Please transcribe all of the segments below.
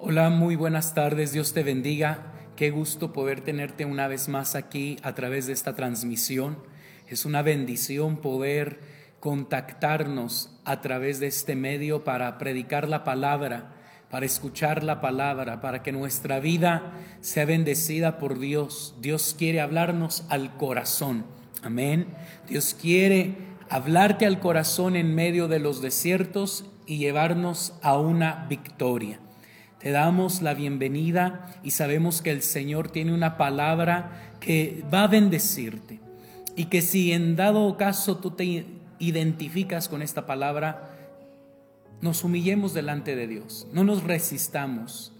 Hola, muy buenas tardes, Dios te bendiga. Qué gusto poder tenerte una vez más aquí a través de esta transmisión. Es una bendición poder contactarnos a través de este medio para predicar la palabra, para escuchar la palabra, para que nuestra vida sea bendecida por Dios. Dios quiere hablarnos al corazón. Amén. Dios quiere hablarte al corazón en medio de los desiertos y llevarnos a una victoria. Te damos la bienvenida y sabemos que el Señor tiene una palabra que va a bendecirte. Y que si en dado caso tú te identificas con esta palabra, nos humillemos delante de Dios, no nos resistamos,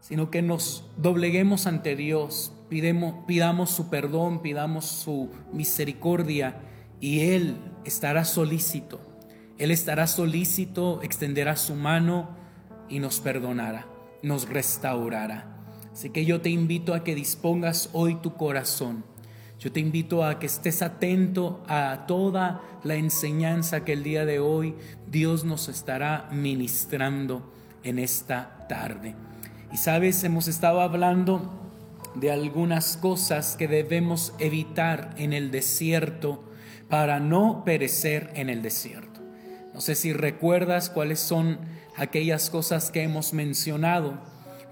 sino que nos dobleguemos ante Dios, pidamos, pidamos su perdón, pidamos su misericordia y Él estará solícito. Él estará solícito, extenderá su mano y nos perdonará, nos restaurará. Así que yo te invito a que dispongas hoy tu corazón. Yo te invito a que estés atento a toda la enseñanza que el día de hoy Dios nos estará ministrando en esta tarde. Y sabes, hemos estado hablando de algunas cosas que debemos evitar en el desierto para no perecer en el desierto. No sé si recuerdas cuáles son aquellas cosas que hemos mencionado,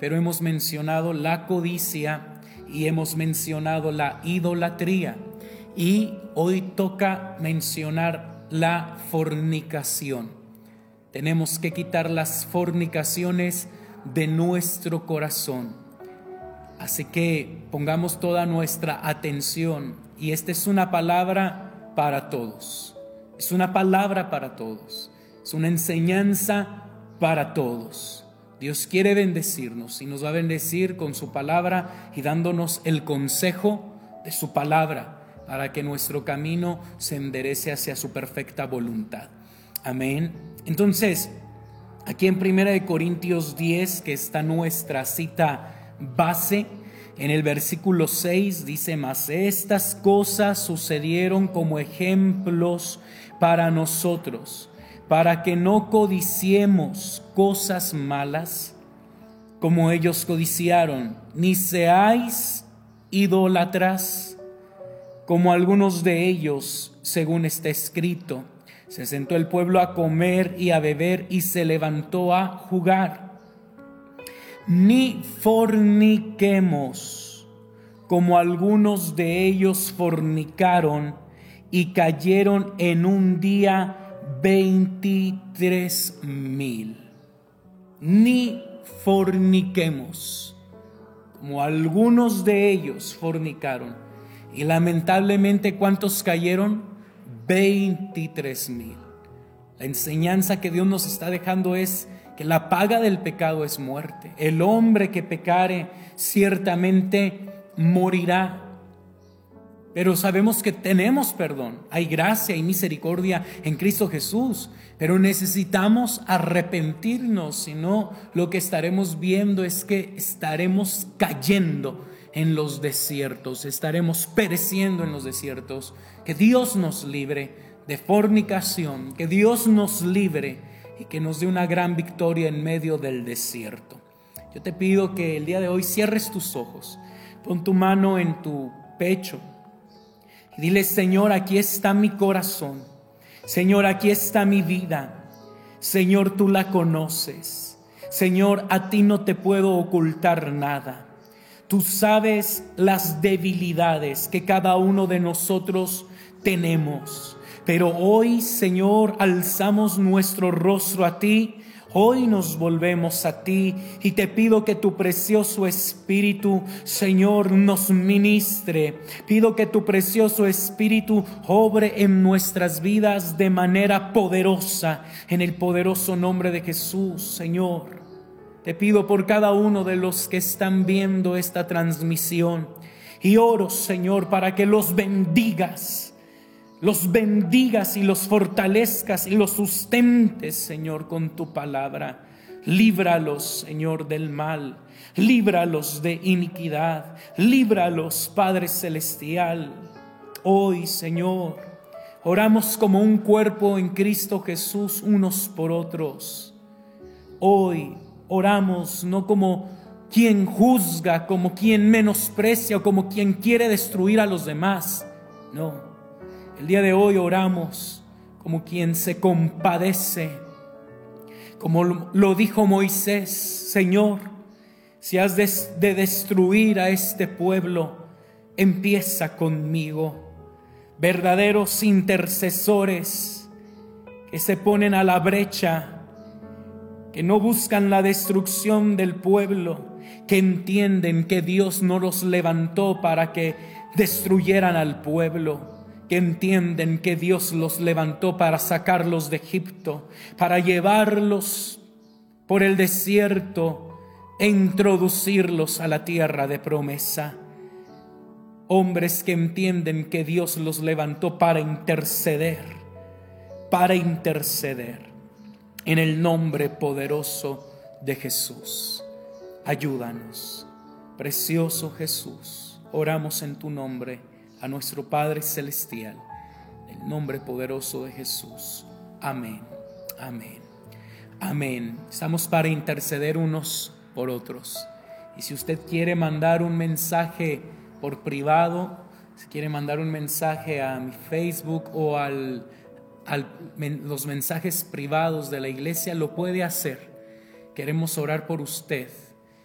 pero hemos mencionado la codicia y hemos mencionado la idolatría. Y hoy toca mencionar la fornicación. Tenemos que quitar las fornicaciones de nuestro corazón. Así que pongamos toda nuestra atención. Y esta es una palabra para todos. Es una palabra para todos. Es una enseñanza para todos. Dios quiere bendecirnos y nos va a bendecir con su palabra y dándonos el consejo de su palabra para que nuestro camino se enderece hacia su perfecta voluntad. Amén. Entonces, aquí en Primera de Corintios 10, que está nuestra cita base, en el versículo 6 dice más, estas cosas sucedieron como ejemplos para nosotros para que no codiciemos cosas malas como ellos codiciaron, ni seáis idólatras como algunos de ellos, según está escrito. Se sentó el pueblo a comer y a beber y se levantó a jugar. Ni forniquemos como algunos de ellos fornicaron y cayeron en un día 23 mil. Ni forniquemos, como algunos de ellos fornicaron. Y lamentablemente, ¿cuántos cayeron? 23 mil. La enseñanza que Dios nos está dejando es que la paga del pecado es muerte. El hombre que pecare ciertamente morirá. Pero sabemos que tenemos perdón, hay gracia y misericordia en Cristo Jesús, pero necesitamos arrepentirnos, si no lo que estaremos viendo es que estaremos cayendo en los desiertos, estaremos pereciendo en los desiertos. Que Dios nos libre de fornicación, que Dios nos libre y que nos dé una gran victoria en medio del desierto. Yo te pido que el día de hoy cierres tus ojos, pon tu mano en tu pecho dile, Señor, aquí está mi corazón. Señor, aquí está mi vida. Señor, tú la conoces. Señor, a ti no te puedo ocultar nada. Tú sabes las debilidades que cada uno de nosotros tenemos. Pero hoy, Señor, alzamos nuestro rostro a ti Hoy nos volvemos a ti y te pido que tu precioso Espíritu, Señor, nos ministre. Pido que tu precioso Espíritu obre en nuestras vidas de manera poderosa, en el poderoso nombre de Jesús, Señor. Te pido por cada uno de los que están viendo esta transmisión y oro, Señor, para que los bendigas los bendigas y los fortalezcas y los sustentes, Señor, con tu palabra. Líbralos, Señor, del mal. Líbralos de iniquidad. Líbralos, Padre Celestial. Hoy, Señor, oramos como un cuerpo en Cristo Jesús unos por otros. Hoy oramos no como quien juzga, como quien menosprecia o como quien quiere destruir a los demás. No, el día de hoy oramos como quien se compadece, como lo dijo Moisés, Señor, si has de, destruir a este pueblo, empieza conmigo. Verdaderos intercesores que se ponen a la brecha, que no buscan la destrucción del pueblo, que entienden que Dios no los levantó para que destruyeran al pueblo, que entienden que Dios los levantó para sacarlos de Egipto, para llevarlos por el desierto e introducirlos a la tierra de promesa. Hombres que entienden que Dios los levantó para interceder, para interceder en el nombre poderoso de Jesús. Ayúdanos, precioso Jesús. Oramos en tu nombre a nuestro Padre Celestial, en el nombre poderoso de Jesús. Amén, amén, amén. Estamos para interceder unos por otros. Y si usted quiere mandar un mensaje por privado, si quiere mandar un mensaje a mi Facebook o al, los mensajes privados de la iglesia, lo puede hacer. Queremos orar por usted.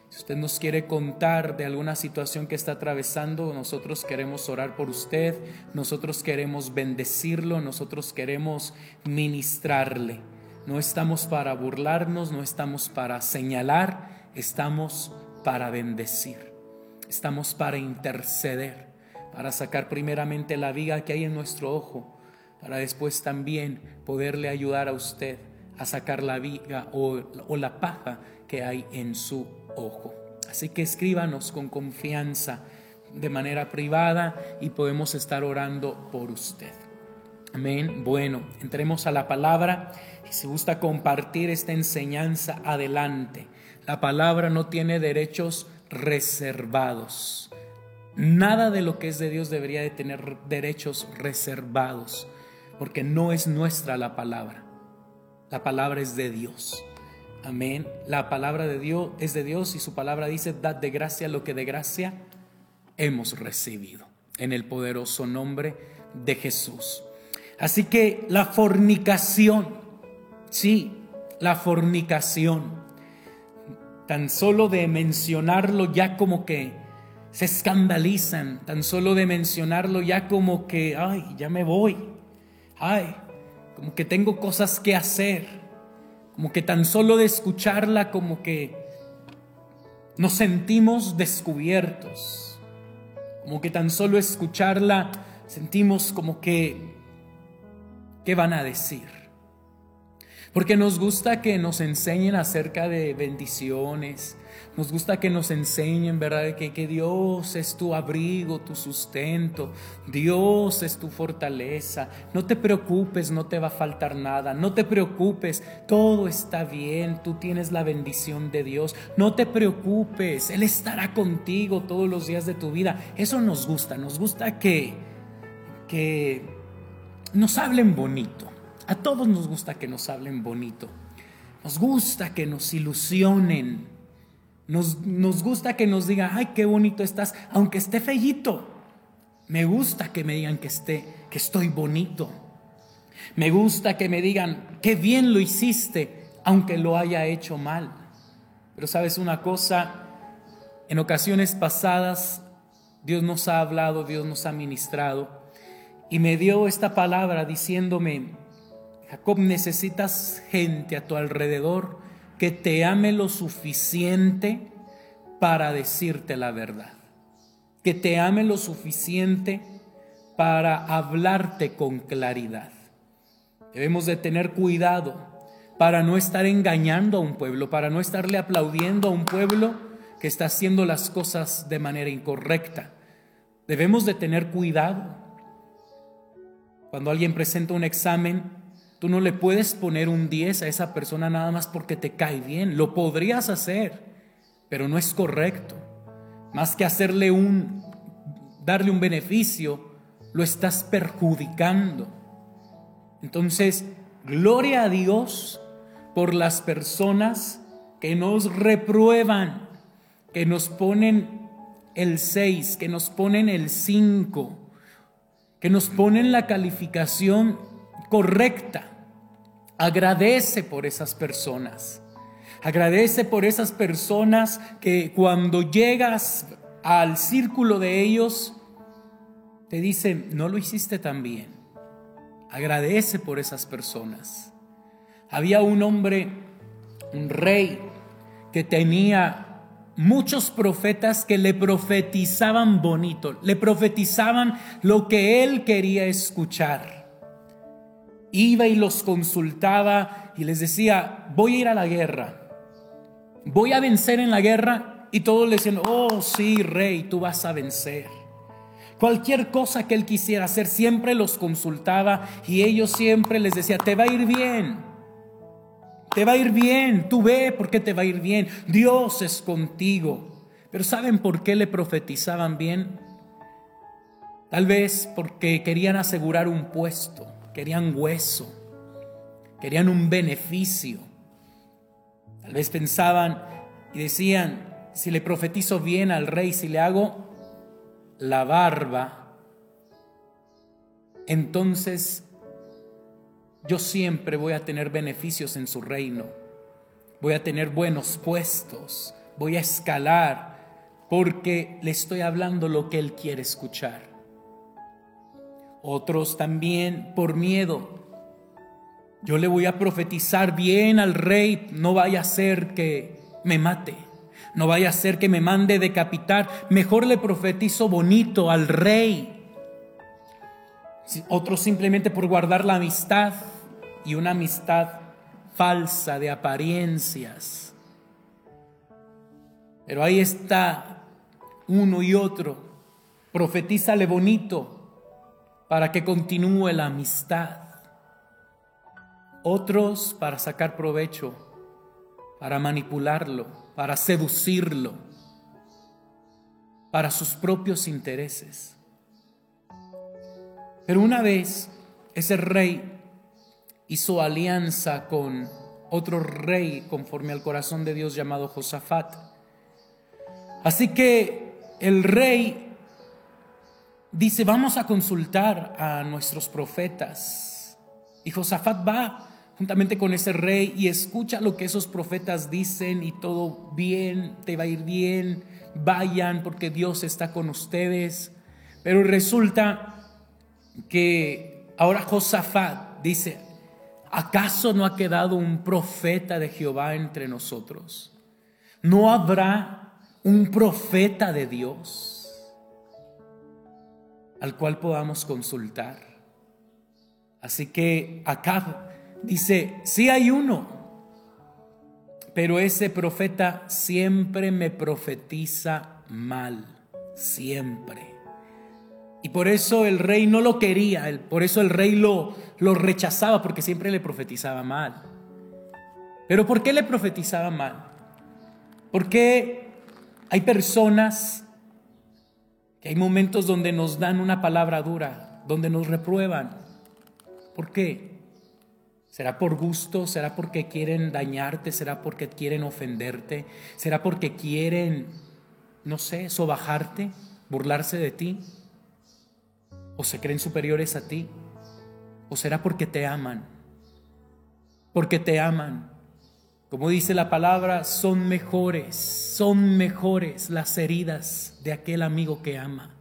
Si usted nos quiere contar de alguna situación que está atravesando, nosotros queremos orar por usted, nosotros queremos bendecirlo, nosotros queremos ministrarle. No estamos para burlarnos, no estamos para señalar, estamos para bendecir, estamos para interceder, para sacar primeramente la viga que hay en nuestro ojo, para después también poderle ayudar a usted a sacar la viga o, la paja que hay en su ojo. Así que escríbanos con confianza de manera privada y podemos estar orando por usted. Amén. Bueno, entremos a la palabra y si gusta compartir esta enseñanza, adelante. La palabra no tiene derechos reservados. Nada de lo que es de Dios debería de tener derechos reservados, porque no es nuestra la palabra. La palabra es de Dios. Amén. La palabra de Dios es de Dios y su palabra dice, dad de gracia lo que de gracia hemos recibido. En el poderoso nombre de Jesús. Así que la fornicación, sí, la fornicación tan solo de mencionarlo ya como que se escandalizan, tan solo de mencionarlo ya como que, ay, ya me voy, ay, como que tengo cosas que hacer, como que tan solo de escucharla como que nos sentimos descubiertos, como que tan solo escucharla sentimos como que, ¿qué van a decir? Porque nos gusta que nos enseñen acerca de bendiciones. Nos gusta que nos enseñen, ¿verdad? Que, que Dios es tu abrigo, tu sustento. Dios es tu fortaleza. No te preocupes, no te va a faltar nada. No te preocupes, todo está bien. Tú tienes la bendición de Dios. No te preocupes, Él estará contigo todos los días de tu vida. Eso nos gusta. Nos gusta que, que nos hablen bonito. A todos nos gusta que nos hablen bonito. Nos gusta que nos ilusionen. Nos, nos gusta que nos digan, ay, qué bonito estás, aunque esté fellito. Me gusta que me digan que, esté, que estoy bonito. Me gusta que me digan, qué bien lo hiciste, aunque lo haya hecho mal. Pero sabes una cosa, en ocasiones pasadas Dios nos ha hablado, Dios nos ha ministrado y me dio esta palabra diciéndome, Jacob, necesitas gente a tu alrededor que te ame lo suficiente para decirte la verdad, que te ame lo suficiente para hablarte con claridad. Debemos de tener cuidado para no estar engañando a un pueblo, para no estarle aplaudiendo a un pueblo que está haciendo las cosas de manera incorrecta. Debemos de tener cuidado. Cuando alguien presenta un examen, Tú no le puedes poner un 10 a esa persona nada más porque te cae bien. Lo podrías hacer, pero no es correcto. Más que hacerle un, darle un beneficio, lo estás perjudicando. Entonces, gloria a Dios por las personas que nos reprueban, que nos ponen el 6, que nos ponen el 5, que nos ponen la calificación correcta. Agradece por esas personas. Agradece por esas personas que cuando llegas al círculo de ellos, te dicen, no lo hiciste tan bien. Agradece por esas personas. Había un hombre, un rey, que tenía muchos profetas que le profetizaban bonito, le profetizaban lo que él quería escuchar. Iba y los consultaba y les decía, voy a ir a la guerra, voy a vencer en la guerra y todos le decían, oh sí, rey, tú vas a vencer. Cualquier cosa que él quisiera hacer, siempre los consultaba y ellos siempre les decía, te va a ir bien. Te va a ir bien, tú ve porque te va a ir bien. Dios es contigo. Pero ¿saben por qué le profetizaban bien? Tal vez porque querían asegurar un puesto, querían hueso, querían un beneficio. Tal vez pensaban y decían, si le profetizo bien al rey, si le hago la barba, entonces yo siempre voy a tener beneficios en su reino, voy a tener buenos puestos, voy a escalar, porque le estoy hablando lo que él quiere escuchar. Otros también por miedo. Yo le voy a profetizar bien al rey, no vaya a ser que me mate, no vaya a ser que me mande decapitar, mejor le profetizo bonito al rey. Otros simplemente por guardar la amistad y una amistad falsa de apariencias. Pero ahí está uno y otro. Profetízale bonito para que continúe la amistad. Otros para sacar provecho, para manipularlo, para seducirlo, para sus propios intereses. Pero una vez ese rey hizo alianza con otro rey conforme al corazón de Dios llamado Josafat. Así que el rey dice, vamos a consultar a nuestros profetas. Y Josafat va juntamente con ese rey y escucha lo que esos profetas dicen y todo bien, te va a ir bien, vayan porque Dios está con ustedes. Pero resulta que ahora Josafat dice, ¿Acaso no ha quedado un profeta de Jehová entre nosotros? ¿No habrá un profeta de Dios al cual podamos consultar? Así que acá dice, sí hay uno, pero ese profeta siempre me profetiza mal, siempre. Y por eso el rey no lo quería, por eso el rey lo, lo rechazaba, porque siempre le profetizaba mal. Pero ¿por qué le profetizaba mal? Porque hay personas que hay momentos donde nos dan una palabra dura, donde nos reprueban. ¿Por qué? ¿Será por gusto? ¿Será porque quieren dañarte? ¿Será porque quieren ofenderte? ¿Será porque quieren, no sé, sobajarte, burlarse de ti? ¿O se creen superiores a ti? ¿O será porque te aman? Porque te aman. Como dice la palabra, son mejores, son mejores las heridas de aquel amigo que ama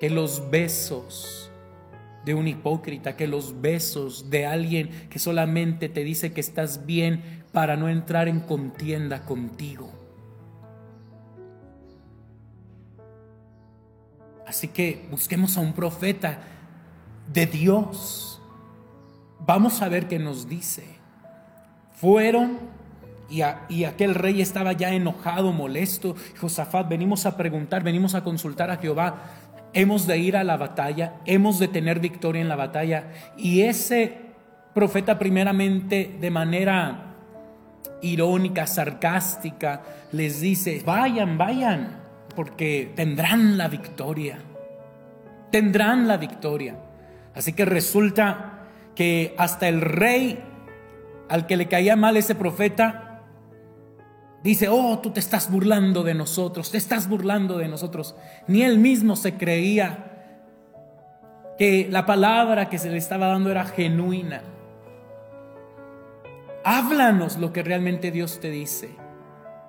que los besos de un hipócrita, que los besos de alguien que solamente te dice que estás bien para no entrar en contienda contigo. Así que busquemos a un profeta de Dios. Vamos a ver qué nos dice. Fueron y, aquel rey estaba ya enojado, molesto. Josafat, venimos a preguntar, venimos a consultar a Jehová. Hemos de ir a la batalla, hemos de tener victoria en la batalla. Y ese profeta primeramente de manera irónica, sarcástica, les dice, vayan, vayan, porque tendrán la victoria. Tendrán la victoria. Así que resulta que hasta el rey al que le caía mal ese profeta dice, oh, tú te estás burlando de nosotros, te estás burlando de nosotros. Ni él mismo se creía que la palabra que se le estaba dando era genuina. Háblanos lo que realmente Dios te dice.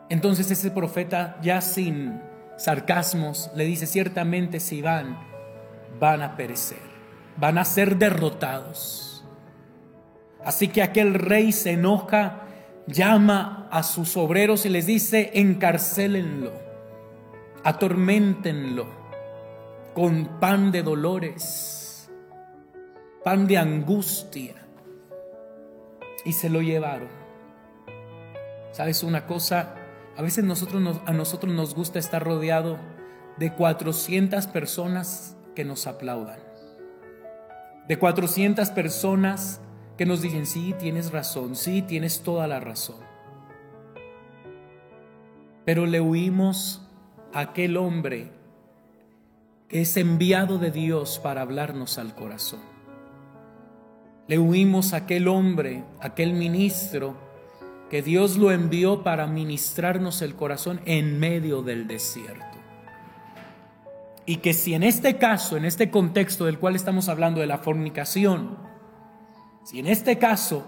Entonces ese profeta, ya sin sarcasmos, le dice, ciertamente si van, van a perecer, van a ser derrotados. Así que aquel rey se enoja, llama a sus obreros y les dice, encarcélenlo, atormentenlo con pan de dolores, pan de angustia. Y se lo llevaron. ¿Sabes una cosa? A veces nosotros a nosotros nos gusta estar rodeado de 400 personas que nos aplaudan. De 400 personas que nos dicen, sí, tienes razón, sí, tienes toda la razón. Pero le huimos a aquel hombre que es enviado de Dios para hablarnos al corazón. Le huimos a aquel hombre, aquel ministro, que Dios lo envió para ministrarnos el corazón en medio del desierto. Y que si en este caso, en este contexto del cual estamos hablando de la fornicación, si en este caso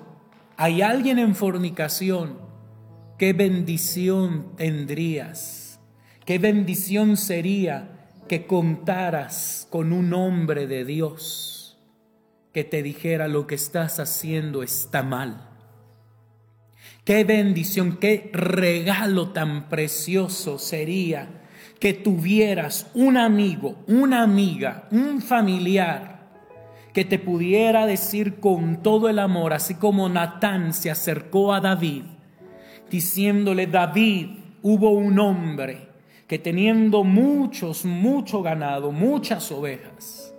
hay alguien en fornicación, qué bendición tendrías, qué bendición sería que contaras con un hombre de Dios que te dijera lo que estás haciendo está mal Qué bendición, qué regalo tan precioso sería que tuvieras un amigo, una amiga, un familiar que te pudiera decir con todo el amor, así como Natán se acercó a David, diciéndole, David, hubo un hombre que teniendo muchos, mucho ganado, muchas ovejas,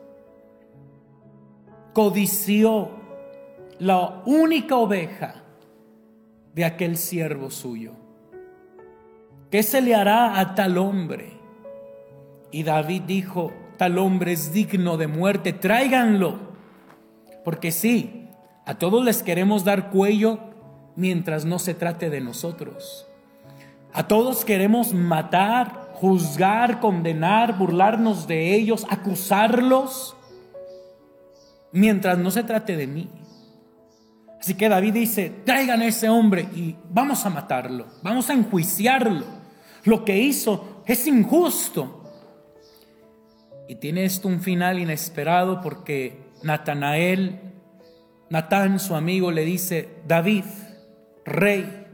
codició la única oveja de aquel siervo suyo. ¿Qué se le hará a tal hombre? Y David dijo, tal hombre es digno de muerte, tráiganlo. Porque sí, a todos les queremos dar cuello mientras no se trate de nosotros. A todos queremos matar, juzgar, condenar, burlarnos de ellos, acusarlos, mientras no se trate de mí. Así que David dice, traigan a ese hombre y vamos a matarlo, vamos a enjuiciarlo. Lo que hizo es injusto. Y tiene esto un final inesperado porque Natanael, Natán, su amigo, le dice, David, rey,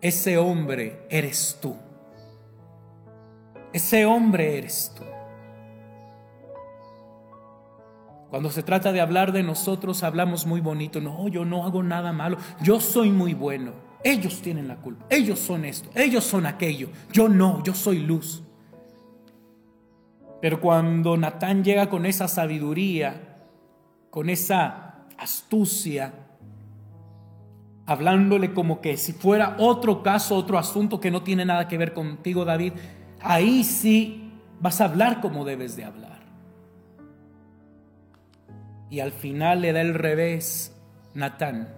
ese hombre eres tú. Ese hombre eres tú. Cuando se trata de hablar de nosotros, hablamos muy bonito. No, yo no hago nada malo. Yo soy muy bueno. Ellos tienen la culpa. Ellos son esto. Ellos son aquello. Yo no, yo soy luz. Pero cuando Natán llega con esa sabiduría, con esa astucia, hablándole como que si fuera otro caso, otro asunto que no tiene nada que ver contigo, David, ahí sí vas a hablar como debes de hablar y al final le da el revés Natán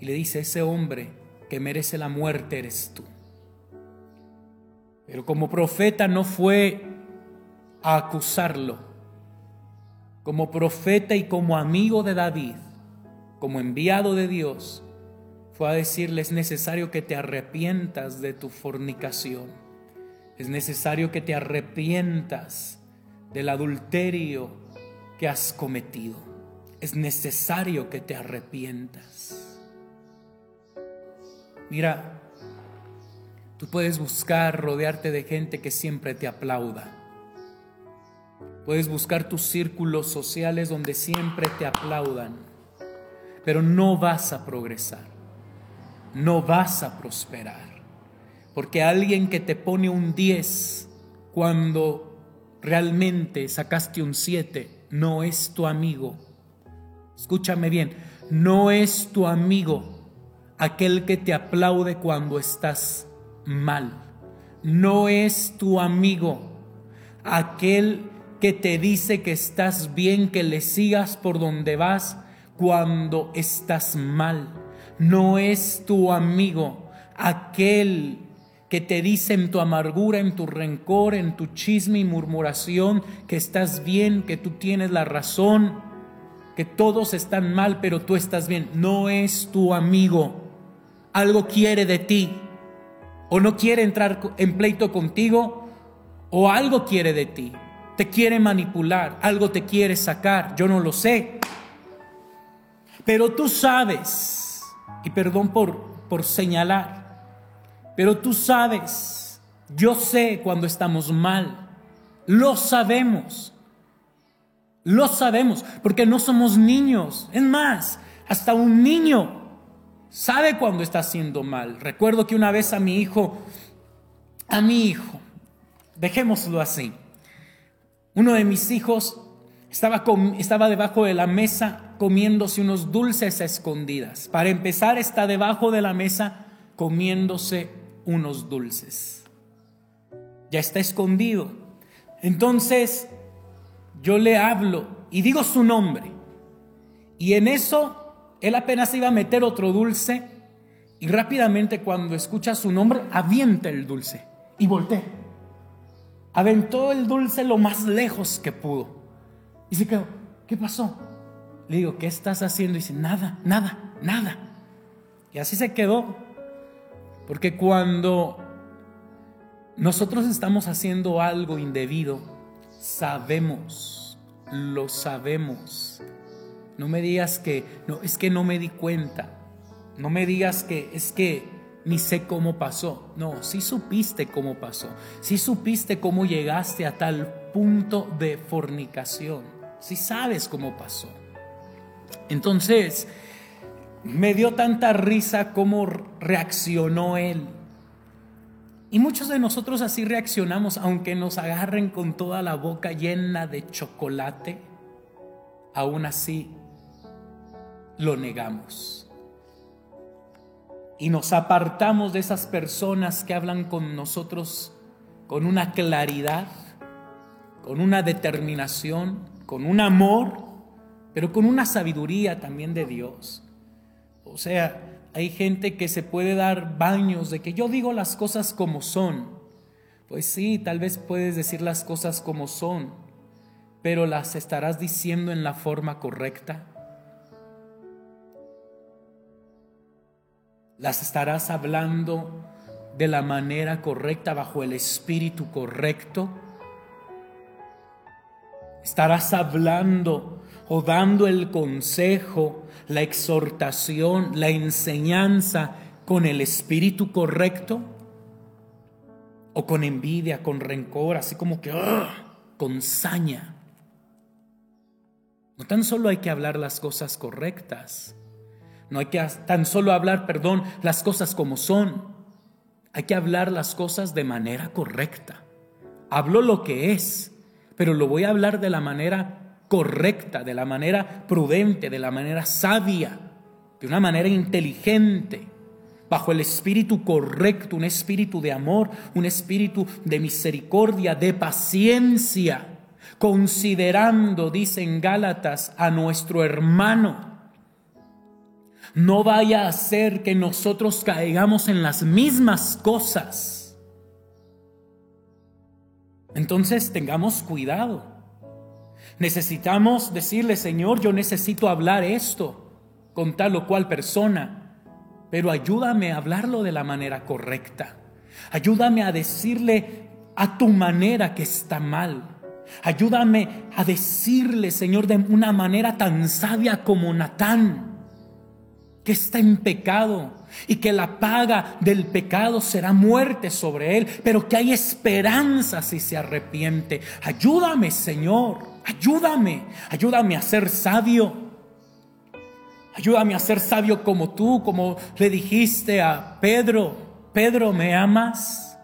y le dice, ese hombre que merece la muerte eres tú. Pero como profeta no fue a acusarlo. Como profeta y como amigo de David, como enviado de Dios, fue a decirle, es necesario que te arrepientas de tu fornicación. Es necesario que te arrepientas del adulterio que has cometido es necesario que te arrepientas. Mira, tú puedes buscar rodearte de gente que siempre te aplauda. Puedes buscar tus círculos sociales donde siempre te aplaudan, pero no vas a progresar, no vas a prosperar, porque alguien que te pone un 10 cuando realmente sacaste un 7 no es tu amigo Escúchame bien, no es tu amigo aquel que te aplaude cuando estás mal. No es tu amigo aquel que te dice que estás bien, que le sigas por donde vas cuando estás mal. No es tu amigo aquel que te dice en tu amargura, en tu rencor, en tu chisme y murmuración que estás bien, que tú tienes la razón, que todos están mal, pero tú estás bien. No es tu amigo. Algo quiere de ti. O no quiere entrar en pleito contigo, o algo quiere de ti. Te quiere manipular, algo te quiere sacar. Yo no lo sé. Pero tú sabes, y perdón por, por señalar, pero tú sabes, yo sé cuando estamos mal. Lo sabemos. Lo sabemos, porque no somos niños. Es más, hasta un niño sabe cuando está haciendo mal. Recuerdo que una vez a mi hijo, a mi hijo, dejémoslo así, uno de mis hijos estaba, estaba debajo de la mesa comiéndose unos dulces a escondidas. Para empezar, está debajo de la mesa comiéndose unos dulces. Ya está escondido. Entonces yo le hablo y digo su nombre. Y en eso él apenas iba a meter otro dulce y rápidamente cuando escucha su nombre avienta el dulce y voltea. Aventó el dulce lo más lejos que pudo. Y se quedó, ¿qué pasó? Le digo, ¿qué estás haciendo? Y dice, nada, nada, nada. Y así se quedó. Porque cuando nosotros estamos haciendo algo indebido, sabemos, lo sabemos. No me digas que, no, es que no me di cuenta. No me digas que es que ni sé cómo pasó. No, sí supiste cómo pasó. Sí supiste cómo llegaste a tal punto de fornicación. Sí sabes cómo pasó. Entonces, me dio tanta risa cómo reaccionó él. Y muchos de nosotros así reaccionamos, aunque nos agarren con toda la boca llena de chocolate, aún así lo negamos. Y nos apartamos de esas personas que hablan con nosotros con una claridad, con una determinación, con un amor, pero con una sabiduría también de Dios. O sea, hay gente que se puede dar baños de que yo digo las cosas como son. Pues sí, tal vez puedes decir las cosas como son, pero las estarás diciendo en la forma correcta. Las estarás hablando de la manera correcta, bajo el espíritu correcto. Estarás hablando o dando el consejo, la exhortación, la enseñanza con el espíritu correcto o con envidia, con rencor, así como que con saña. No tan solo hay que hablar las cosas correctas, no hay que tan solo hablar, perdón, las cosas como son. Hay que hablar las cosas de manera correcta. Hablo lo que es, pero lo voy a hablar de la manera correcta, de la manera prudente, de la manera sabia, de una manera inteligente, bajo el espíritu correcto, un espíritu de amor, un espíritu de misericordia, de paciencia, considerando, dicen Gálatas, a nuestro hermano. No vaya a ser que nosotros caigamos en las mismas cosas. Entonces tengamos cuidado. Necesitamos decirle, Señor, yo necesito hablar esto con tal o cual persona, pero ayúdame a hablarlo de la manera correcta. Ayúdame a decirle a tu manera que está mal. Ayúdame a decirle, Señor, de una manera tan sabia como Natán, que está en pecado y que la paga del pecado será muerte sobre él, pero que hay esperanza si se arrepiente. Ayúdame, Señor. Ayúdame, ayúdame a ser sabio. Ayúdame a ser sabio como tú, como le dijiste a Pedro. Pedro, ¿me amas?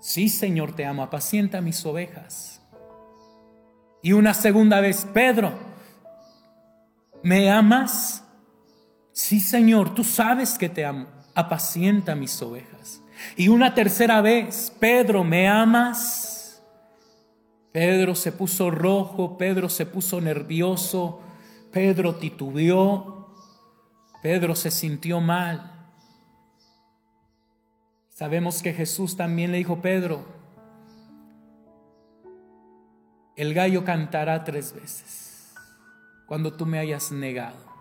Sí, Señor, te amo. Apacienta mis ovejas. Y una segunda vez, Pedro, ¿me amas? Sí, Señor, tú sabes que te amo. Apacienta mis ovejas. Y una tercera vez, Pedro, ¿me amas? Pedro se puso rojo, Pedro se puso nervioso, Pedro titubeó, Pedro se sintió mal. Sabemos que Jesús también le dijo, Pedro, el gallo cantará tres veces cuando tú me hayas negado.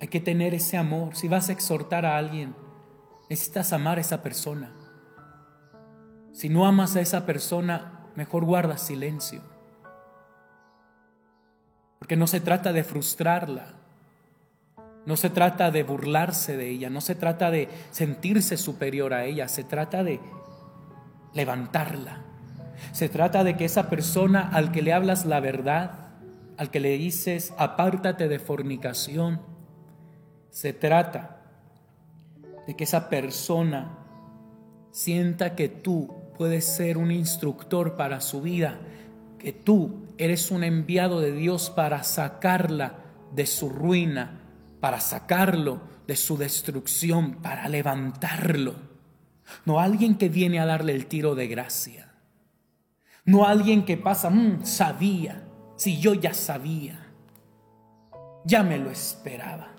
Hay que tener ese amor. Si vas a exhortar a alguien, necesitas amar a esa persona. Si no amas a esa persona, mejor guarda silencio. Porque no se trata de frustrarla, no se trata de burlarse de ella, no se trata de sentirse superior a ella, se trata de levantarla. Se trata de que esa persona al que le hablas la verdad, al que le dices, apártate de fornicación, se trata de que esa persona sienta que tú puedes ser un instructor para su vida, que tú eres un enviado de Dios para sacarla de su ruina, para sacarlo de su destrucción, para levantarlo. No alguien que viene a darle el tiro de gracia. No alguien que pasa, mm, sabía, si yo ya sabía, ya me lo esperaba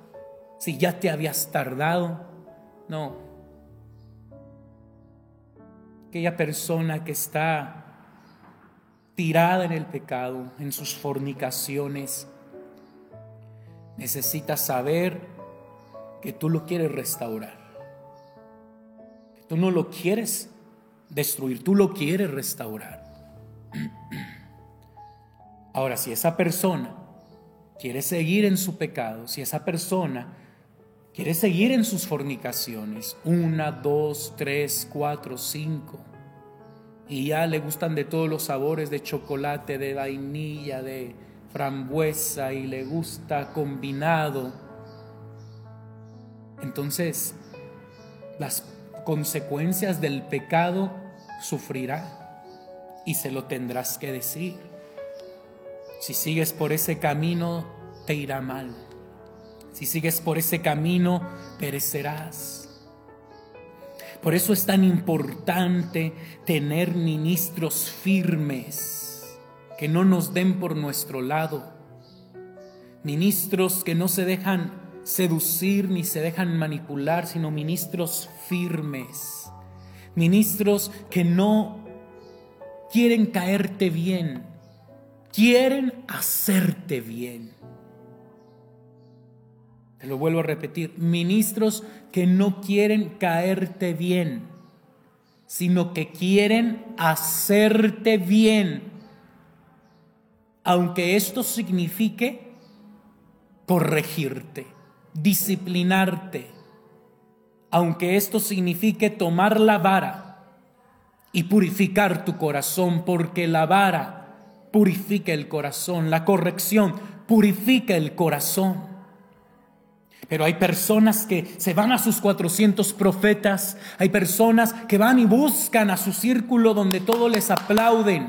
si ya te habías tardado. No. Aquella persona que está tirada en el pecado, en sus fornicaciones, necesita saber que tú lo quieres restaurar. Que tú no lo quieres destruir, tú lo quieres restaurar. Ahora, si esa persona quiere seguir en su pecado, si esa persona quiere seguir en sus fornicaciones, una, dos, tres, cuatro, cinco, y ya le gustan de todos los sabores de chocolate, de vainilla, de frambuesa y le gusta combinado, entonces las consecuencias del pecado sufrirá y se lo tendrás que decir. Si sigues por ese camino, te irá mal. Si sigues por ese camino, perecerás. Por eso es tan importante tener ministros firmes que no nos den por nuestro lado. Ministros que no se dejan seducir ni se dejan manipular, sino ministros firmes. Ministros que no quieren caerte bien, quieren hacerte bien. Te lo vuelvo a repetir, ministros que no quieren caerte bien, sino que quieren hacerte bien, aunque esto signifique corregirte, disciplinarte, aunque esto signifique tomar la vara y purificar tu corazón, porque la vara purifica el corazón, la corrección purifica el corazón. Pero hay personas que se van a sus 400 profetas, hay personas que van y buscan a su círculo donde todos les aplauden,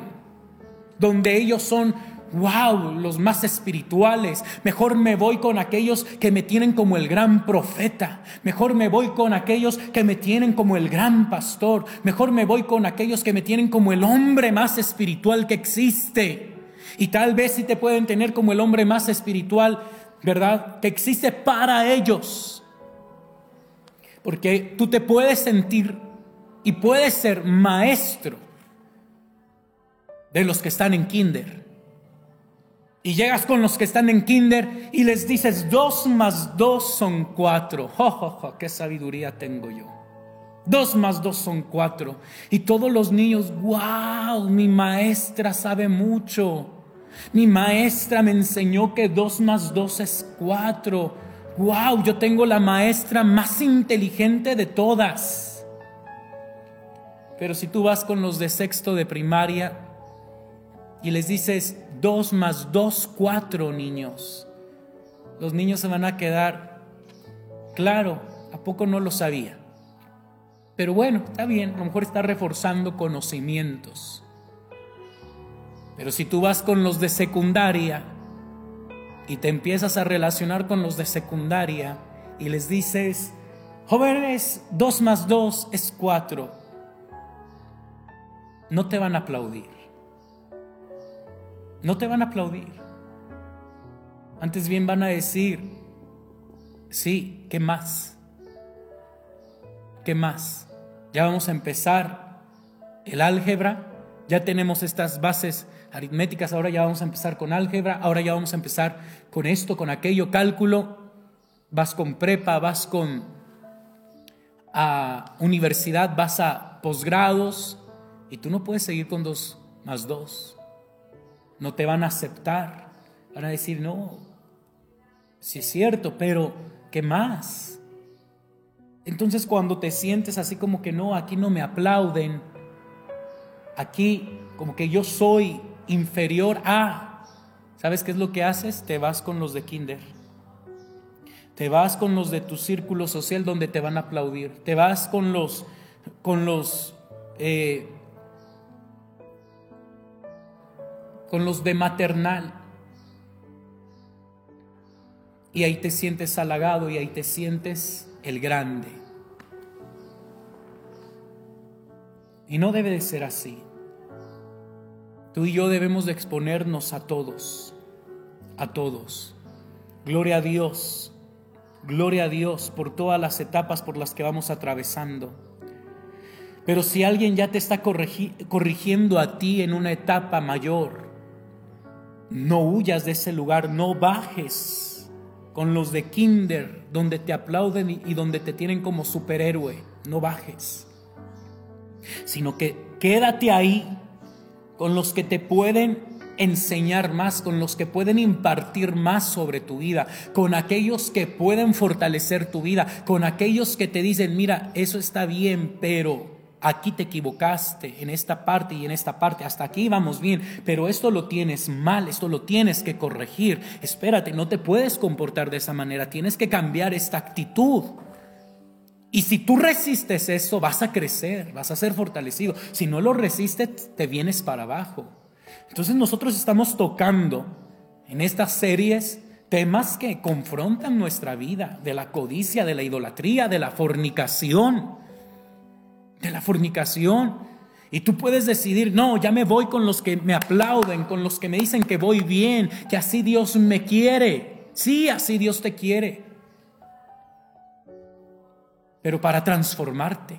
donde ellos son, wow, los más espirituales. Mejor me voy con aquellos que me tienen como el gran profeta. Mejor me voy con aquellos que me tienen como el gran pastor. Mejor me voy con aquellos que me tienen como el hombre más espiritual que existe. Y tal vez si te pueden tener como el hombre más espiritual, ¿verdad? Que existe para ellos. Porque tú te puedes sentir y puedes ser maestro de los que están en kinder. Y llegas con los que están en kinder y les dices, dos más dos son cuatro. ¡Jo, qué sabiduría tengo yo! Dos más dos son cuatro. Y todos los niños, wow, mi maestra sabe mucho. Mi maestra me enseñó que dos más dos es cuatro. ¡Wow! Yo tengo la maestra más inteligente de todas. Pero si tú vas con los de sexto de primaria y les dices dos más dos, cuatro niños, los niños se van a quedar, claro, ¿a poco no lo sabía? Pero bueno, está bien, a lo mejor está reforzando conocimientos. Pero si tú vas con los de secundaria y te empiezas a relacionar con los de secundaria y les dices, jóvenes, dos más dos es cuatro, no te van a aplaudir. No te van a aplaudir. Antes bien van a decir, Sí, ¿qué más? ¿Qué más? Ya vamos a empezar el álgebra, ya tenemos estas bases aritméticas, ahora ya vamos a empezar con álgebra, ahora ya vamos a empezar con esto, con aquello, cálculo, vas con prepa, vas con a universidad, vas a posgrados y tú no puedes seguir con dos más dos. No te van a aceptar, van a decir, no, sí es cierto, pero ¿qué más? Entonces cuando te sientes así como que no, aquí no me aplauden, aquí como que yo soy inferior a, ¿sabes qué es lo que haces? Te vas con los de kinder. Te vas con los de tu círculo social donde te van a aplaudir. Te vas con los, con los, eh, con los de maternal. Y ahí te sientes halagado y ahí te sientes el grande. Y no debe de ser así. Tú y yo debemos de exponernos a todos, a todos. Gloria a Dios, gloria a Dios por todas las etapas por las que vamos atravesando. Pero si alguien ya te está corrigiendo a ti en una etapa mayor, no huyas de ese lugar, no bajes con los de kinder, donde te aplauden y donde te tienen como superhéroe, no bajes, sino que quédate ahí con los que te pueden enseñar más, con los que pueden impartir más sobre tu vida, con aquellos que pueden fortalecer tu vida, con aquellos que te dicen, mira, eso está bien, pero aquí te equivocaste en esta parte y en esta parte, hasta aquí vamos bien, pero esto lo tienes mal, esto lo tienes que corregir. Espérate, no te puedes comportar de esa manera, tienes que cambiar esta actitud. Y si tú resistes eso, vas a crecer, vas a ser fortalecido. Si no lo resistes, te vienes para abajo. Entonces nosotros estamos tocando en estas series temas que confrontan nuestra vida, de la codicia, de la idolatría, de la fornicación, de la fornicación. Y tú puedes decidir, no, ya me voy con los que me aplauden, con los que me dicen que voy bien, que así Dios me quiere. Sí, así Dios te quiere pero para transformarte,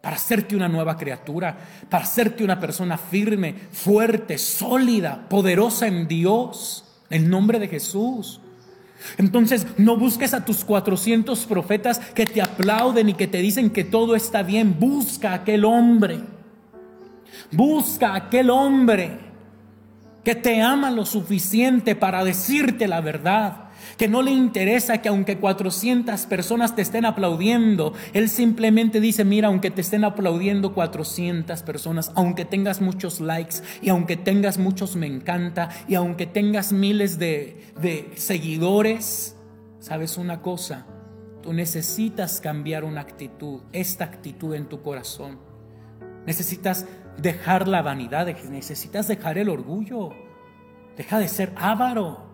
para hacerte una nueva criatura, para hacerte una persona firme, fuerte, sólida, poderosa en Dios, en nombre de Jesús. Entonces no busques a tus 400 profetas que te aplauden y que te dicen que todo está bien. Busca a aquel hombre. Busca a aquel hombre que te ama lo suficiente para decirte la verdad que no le interesa que aunque 400 personas te estén aplaudiendo, Él simplemente dice, mira, aunque te estén aplaudiendo 400 personas, aunque tengas muchos likes y aunque tengas muchos me encanta y aunque tengas miles de, de seguidores, ¿sabes una cosa? Tú necesitas cambiar una actitud, esta actitud en tu corazón. Necesitas dejar la vanidad, necesitas dejar el orgullo. Deja de ser avaro.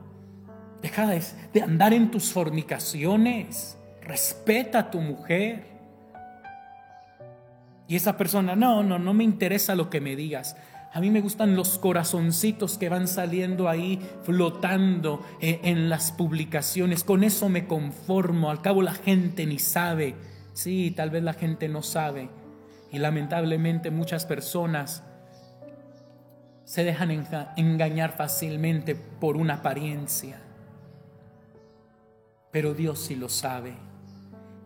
Deja de, andar en tus fornicaciones. Respeta a tu mujer. Y esa persona, no, no, no me interesa lo que me digas. A mí me gustan los corazoncitos que van saliendo ahí flotando en, en, las publicaciones. Con eso me conformo. Al cabo la gente ni sabe. Sí, tal vez la gente no sabe. Y lamentablemente muchas personas se dejan engañar fácilmente por una apariencia pero Dios sí lo sabe.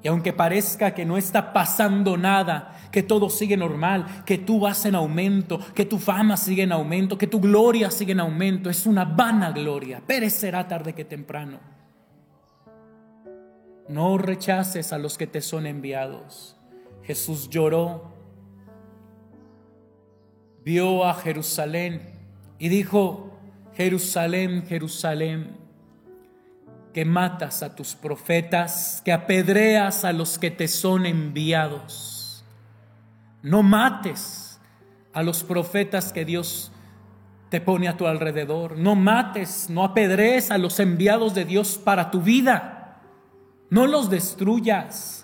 Y aunque parezca que no está pasando nada, que todo sigue normal, que tú vas en aumento, que tu fama sigue en aumento, que tu gloria sigue en aumento, es una vana gloria, perecerá tarde que temprano. No rechaces a los que te son enviados. Jesús lloró, vio a Jerusalén y dijo, Jerusalén, Jerusalén, que matas a tus profetas, que apedreas a los que te son enviados. No mates a los profetas que Dios te pone a tu alrededor. No mates, no apedrees a los enviados de Dios para tu vida. No los destruyas.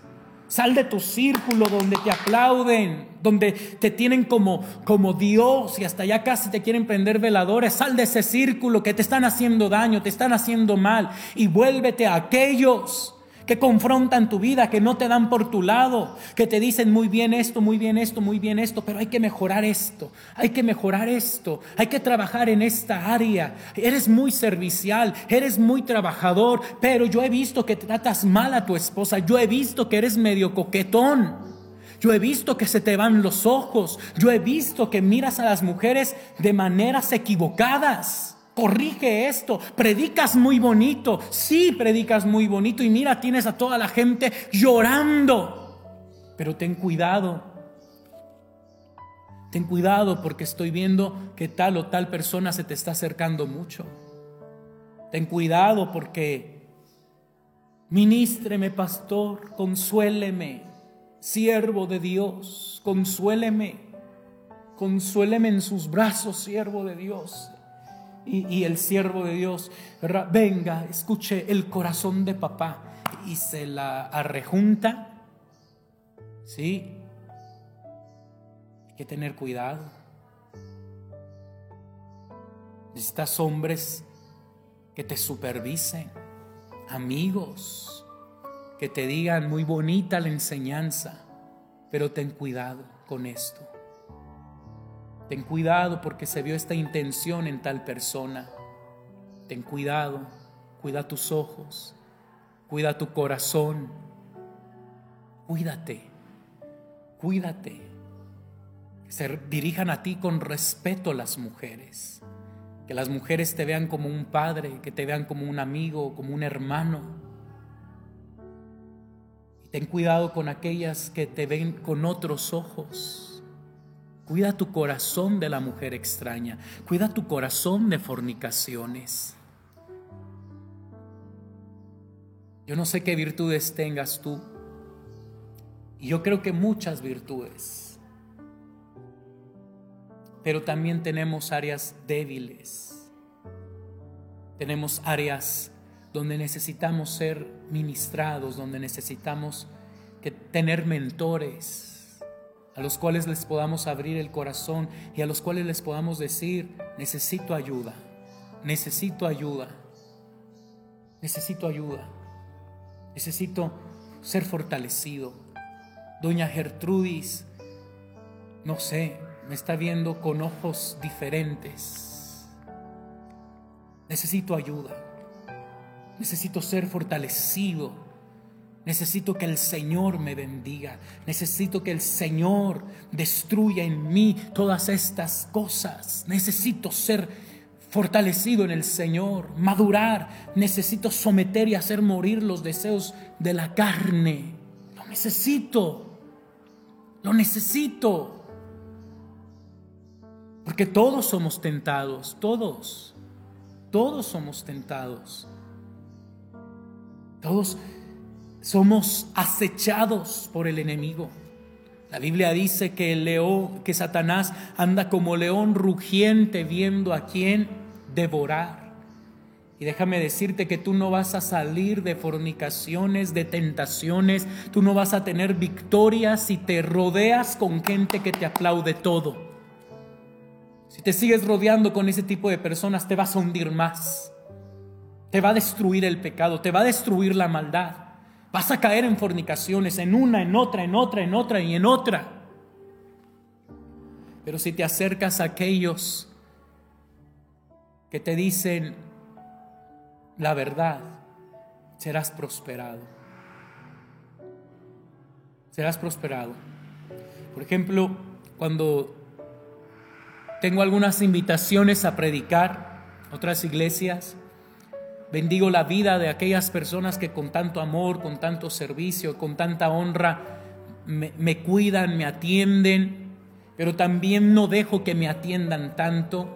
Sal de tu círculo donde te aplauden, donde te tienen como, como Dios y hasta ya casi te quieren prender veladores. Sal de ese círculo que te están haciendo daño, te están haciendo mal y vuélvete a aquellos que confrontan tu vida, que no te dan por tu lado, que te dicen muy bien esto, muy bien esto, muy bien esto, pero hay que mejorar esto, hay que mejorar esto, hay que trabajar en esta área. Eres muy servicial, eres muy trabajador, pero yo he visto que tratas mal a tu esposa, yo he visto que eres medio coquetón. Yo he visto que se te van los ojos. Yo he visto que miras a las mujeres de maneras equivocadas corrige esto, predicas muy bonito, sí predicas muy bonito y mira, tienes a toda la gente llorando, pero ten cuidado, ten cuidado porque estoy viendo que tal o tal persona se te está acercando mucho. Ten cuidado porque ministreme, pastor, consuéleme, siervo de Dios, consuéleme, consuéleme en sus brazos, siervo de Dios y, el siervo de Dios, venga, escuche el corazón de papá y se la arrejunta, ¿sí? Hay que tener cuidado. Necesitas hombres que te supervisen, amigos, que te digan muy bonita la enseñanza, pero ten cuidado con esto. Ten cuidado porque se vio esta intención en tal persona. Ten cuidado, cuida tus ojos, cuida tu corazón. Cuídate, cuídate. Que se dirijan a ti con respeto las mujeres. Que las mujeres te vean como un padre, que te vean como un amigo, como un hermano. Y ten cuidado con aquellas que te ven con otros ojos Cuida tu corazón de la mujer extraña. Cuida tu corazón de fornicaciones. Yo no sé qué virtudes tengas tú. Y yo creo que muchas virtudes. Pero también tenemos áreas débiles. Tenemos áreas donde necesitamos ser ministrados, donde necesitamos que tener mentores a los cuales les podamos abrir el corazón y a los cuales les podamos decir, necesito ayuda, necesito ayuda, necesito ayuda, necesito ser fortalecido. Doña Gertrudis, no sé, me está viendo con ojos diferentes. Necesito ayuda, necesito ser fortalecido Necesito que el Señor me bendiga. Necesito que el Señor destruya en mí todas estas cosas. Necesito ser fortalecido en el Señor, madurar. Necesito someter y hacer morir los deseos de la carne. Lo necesito. Lo necesito. Porque todos somos tentados, todos. Todos somos tentados. Todos somos acechados por el enemigo. La Biblia dice que el león, que Satanás anda como león rugiente viendo a quién devorar. Y déjame decirte que tú no vas a salir de fornicaciones, de tentaciones, tú no vas a tener victorias si te rodeas con gente que te aplaude todo. Si te sigues rodeando con ese tipo de personas, te vas a hundir más. Te va a destruir el pecado, te va a destruir la maldad. Vas a caer en fornicaciones, en una, en otra, en otra, en otra y en otra. Pero si te acercas a aquellos que te dicen la verdad, serás prosperado. Serás prosperado. Por ejemplo, cuando tengo algunas invitaciones a predicar, otras iglesias, Bendigo la vida de aquellas personas que con tanto amor, con tanto servicio, con tanta honra me, cuidan, me atienden, pero también no dejo que me atiendan tanto.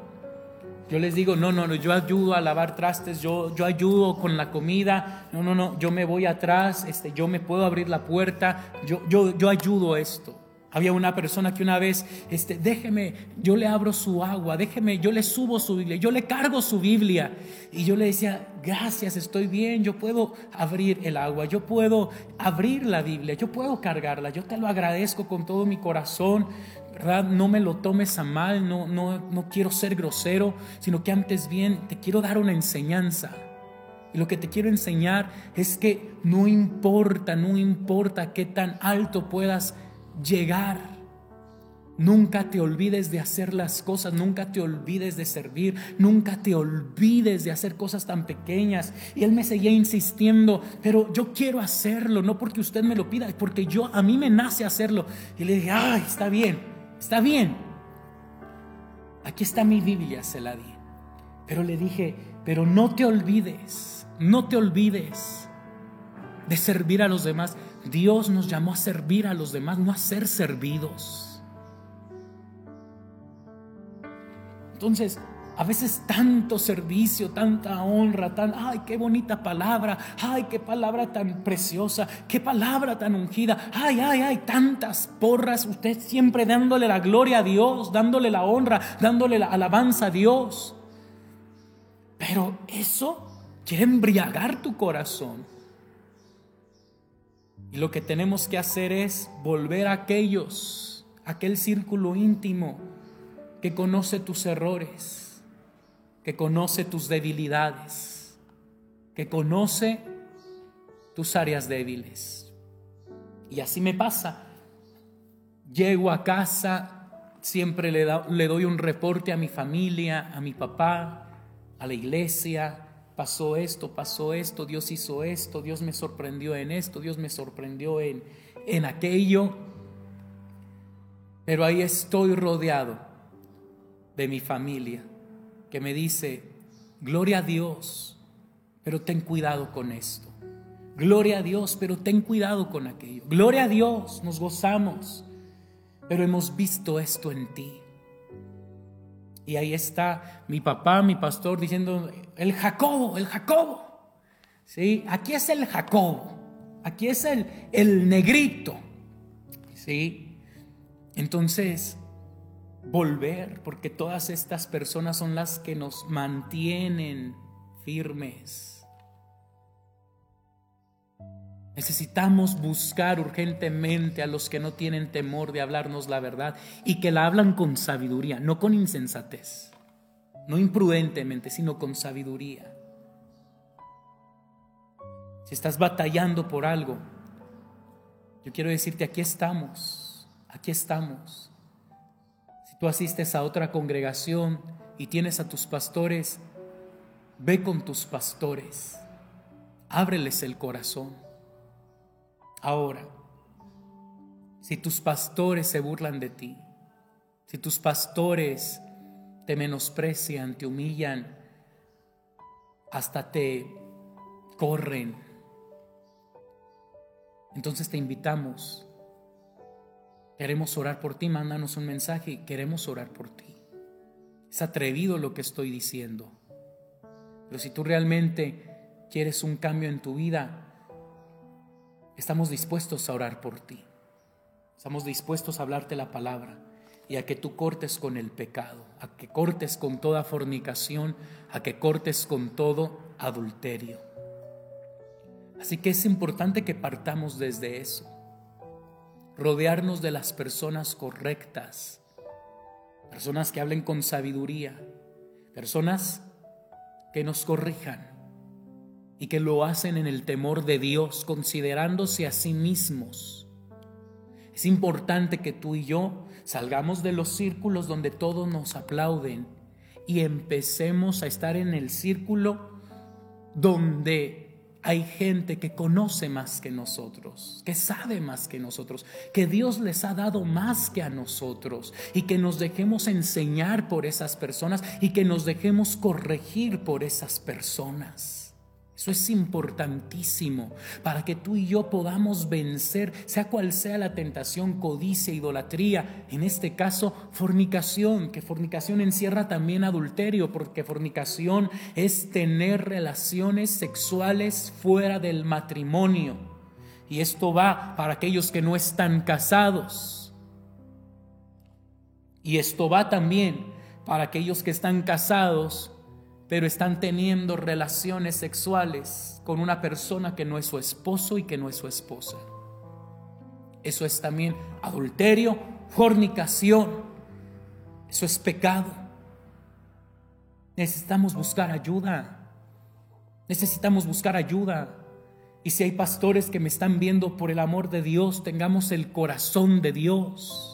Yo les digo, no, no, no, yo ayudo a lavar trastes, yo, yo ayudo con la comida, no, no, no, yo me voy atrás, este, yo me puedo abrir la puerta, yo, yo, yo ayudo esto. Había una persona que una vez, este, déjeme, yo le abro su agua, déjeme, yo le subo su Biblia, yo le cargo su Biblia. Y yo le decía, gracias, estoy bien, yo puedo abrir el agua, yo puedo abrir la Biblia, yo puedo cargarla, yo te lo agradezco con todo mi corazón, ¿verdad? No me lo tomes a mal, no, no, no quiero ser grosero, sino que antes bien te quiero dar una enseñanza. Y lo que te quiero enseñar es que no importa, no importa qué tan alto puedas llegar. Nunca te olvides de hacer las cosas, nunca te olvides de servir, nunca te olvides de hacer cosas tan pequeñas. Y él me seguía insistiendo, pero yo quiero hacerlo, no porque usted me lo pida, porque yo a mí me nace hacerlo. Y le dije, ay, está bien, está bien. Aquí está mi Biblia, se la di. Pero le dije, pero no te olvides, no te olvides de servir a los demás. Dios nos llamó a servir a los demás, no a ser servidos. Entonces, a veces tanto servicio, tanta honra, tan, ay, qué bonita palabra, ay, qué palabra tan preciosa, qué palabra tan ungida, ay, ay, ay, tantas porras, usted siempre dándole la gloria a Dios, dándole la honra, dándole la alabanza a Dios. Pero eso quiere embriagar tu corazón. Y lo que tenemos que hacer es volver a aquellos, aquel círculo íntimo que conoce tus errores, que conoce tus debilidades, que conoce tus áreas débiles. Y así me pasa. Llego a casa, siempre le, doy un reporte a mi familia, a mi papá, a la iglesia. Pasó esto, pasó esto, Dios hizo esto, Dios me sorprendió en esto, Dios me sorprendió en, en aquello. Pero ahí estoy rodeado de mi familia que me dice, gloria a Dios, pero ten cuidado con esto. Gloria a Dios, pero ten cuidado con aquello. Gloria a Dios, nos gozamos, pero hemos visto esto en ti. Y ahí está mi papá, mi pastor, diciendo, el Jacobo, el Jacobo. ¿Sí? Aquí es el Jacobo, aquí es el, el negrito. ¿Sí? Entonces, volver, porque todas estas personas son las que nos mantienen firmes. Necesitamos buscar urgentemente a los que no tienen temor de hablarnos la verdad y que la hablan con sabiduría, no con insensatez, no imprudentemente, sino con sabiduría. Si estás batallando por algo, yo quiero decirte, aquí estamos, aquí estamos tú asistes a otra congregación y tienes a tus pastores, ve con tus pastores, ábreles el corazón. Ahora, si tus pastores se burlan de ti, si tus pastores te menosprecian, te humillan, hasta te corren, entonces te invitamos Queremos orar por ti, mándanos un mensaje, queremos orar por ti. Es atrevido lo que estoy diciendo. Pero si tú realmente quieres un cambio en tu vida, estamos dispuestos a orar por ti. Estamos dispuestos a hablarte la palabra y a que tú cortes con el pecado, a que cortes con toda fornicación, a que cortes con todo adulterio. Así que es importante que partamos desde eso rodearnos de las personas correctas, personas que hablen con sabiduría, personas que nos corrijan y que lo hacen en el temor de Dios, considerándose a sí mismos. Es importante que tú y yo salgamos de los círculos donde todos nos aplauden y empecemos a estar en el círculo donde hay gente que conoce más que nosotros, que sabe más que nosotros, que Dios les ha dado más que a nosotros y que nos dejemos enseñar por esas personas y que nos dejemos corregir por esas personas. Eso es importantísimo para que tú y yo podamos vencer, sea cual sea la tentación, codicia, idolatría, en este caso fornicación, que fornicación encierra también adulterio, porque fornicación es tener relaciones sexuales fuera del matrimonio. Y esto va para aquellos que no están casados. Y esto va también para aquellos que están casados pero están teniendo relaciones sexuales con una persona que no es su esposo y que no es su esposa. Eso es también adulterio, fornicación. Eso es pecado. Necesitamos buscar ayuda. Necesitamos buscar ayuda. Y si hay pastores que me están viendo por el amor de Dios, tengamos el corazón de Dios.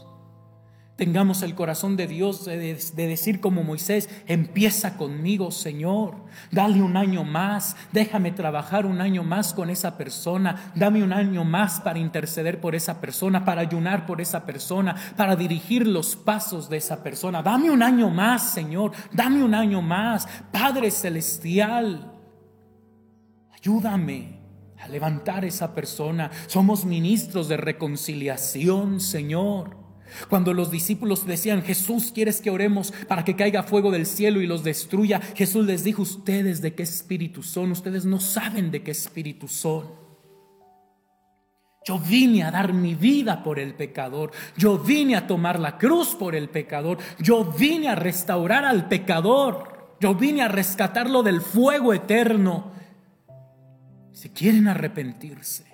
Tengamos el corazón de Dios de, decir como Moisés, empieza conmigo, Señor. Dale un año más, déjame trabajar un año más con esa persona. Dame un año más para interceder por esa persona, para ayunar por esa persona, para dirigir los pasos de esa persona. Dame un año más, Señor. Dame un año más. Padre Celestial, ayúdame a levantar esa persona. Somos ministros de reconciliación, Señor. Cuando los discípulos decían, Jesús, ¿quieres que oremos para que caiga fuego del cielo y los destruya? Jesús les dijo, ustedes de qué espíritu son, ustedes no saben de qué espíritu son. Yo vine a dar mi vida por el pecador. Yo vine a tomar la cruz por el pecador. Yo vine a restaurar al pecador. Yo vine a rescatarlo del fuego eterno. Si quieren arrepentirse,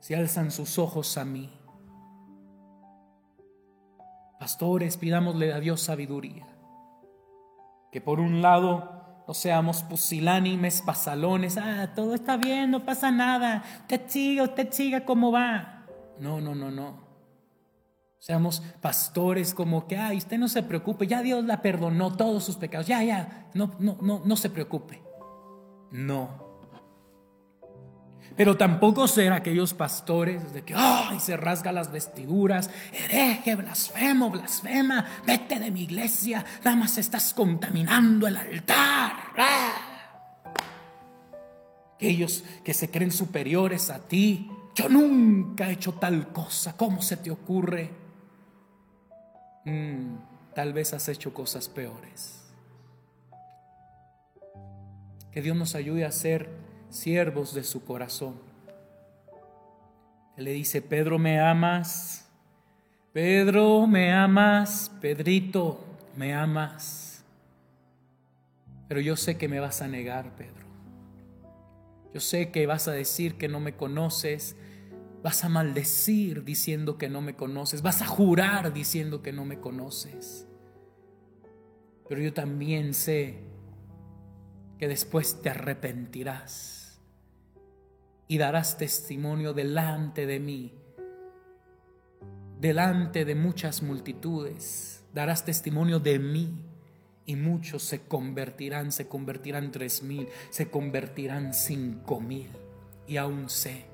si alzan sus ojos a mí, Pastores, pidámosle a Dios sabiduría. Que por un lado no seamos pusilánimes, pasalones, ah, todo está bien, no pasa nada, usted siga, usted siga como va. No, no, no, no. Seamos pastores como que, ay, usted no se preocupe, ya Dios la perdonó todos sus pecados, ya, ya, no, no, no, no se preocupe. No. Pero tampoco ser aquellos pastores de que, ay, se rasga las vestiduras, hereje, blasfemo, blasfema, vete de mi iglesia, nada más estás contaminando el altar. Aquellos que se creen superiores a ti, yo nunca he hecho tal cosa, ¿cómo se te ocurre? Mm, tal vez has hecho cosas peores. Que Dios nos ayude a ser siervos de su corazón. Él le dice, Pedro, ¿me amas? Pedro, ¿me amas? Pedrito, ¿me amas? Pero yo sé que me vas a negar, Pedro. Yo sé que vas a decir que no me conoces. Vas a maldecir diciendo que no me conoces. Vas a jurar diciendo que no me conoces. Pero yo también sé que después te arrepentirás y darás testimonio delante de mí, delante de muchas multitudes, darás testimonio de mí y muchos se convertirán, se convertirán tres mil, se convertirán cinco mil y aún sé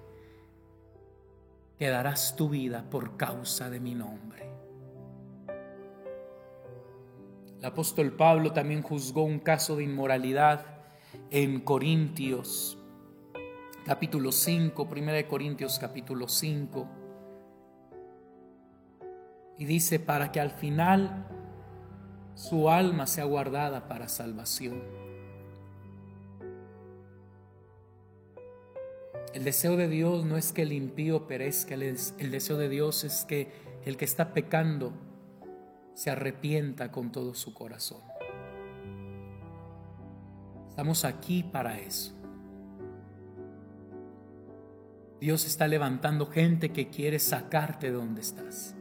que darás tu vida por causa de mi nombre. El apóstol Pablo también juzgó un caso de inmoralidad en Corintios capítulo 5, 1 de Corintios capítulo 5. Y dice, para que al final su alma sea guardada para salvación. El deseo de Dios no es que el impío perezca, el deseo de Dios es que el que está pecando se arrepienta con todo su corazón. Estamos aquí para eso. Dios está levantando gente que quiere sacarte de donde estás.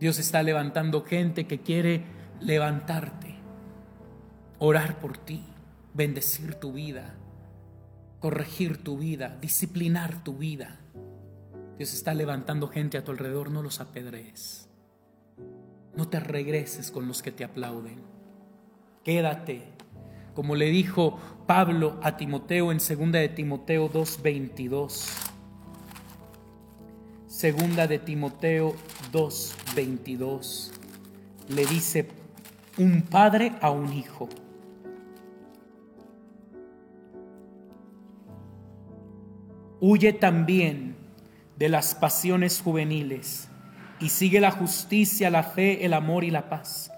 Dios está levantando gente que quiere levantarte, orar por ti, bendecir tu vida, corregir tu vida, disciplinar tu vida. Dios está levantando gente a tu alrededor, no los apedrees. No te regreses con los que te aplauden. Quédate, como le dijo Pablo a Timoteo en 2 de Timoteo 2:22. Segunda de Timoteo 2:22 le dice un padre a un hijo. Huye también de las pasiones juveniles y sigue la justicia, la fe, el amor y la paz,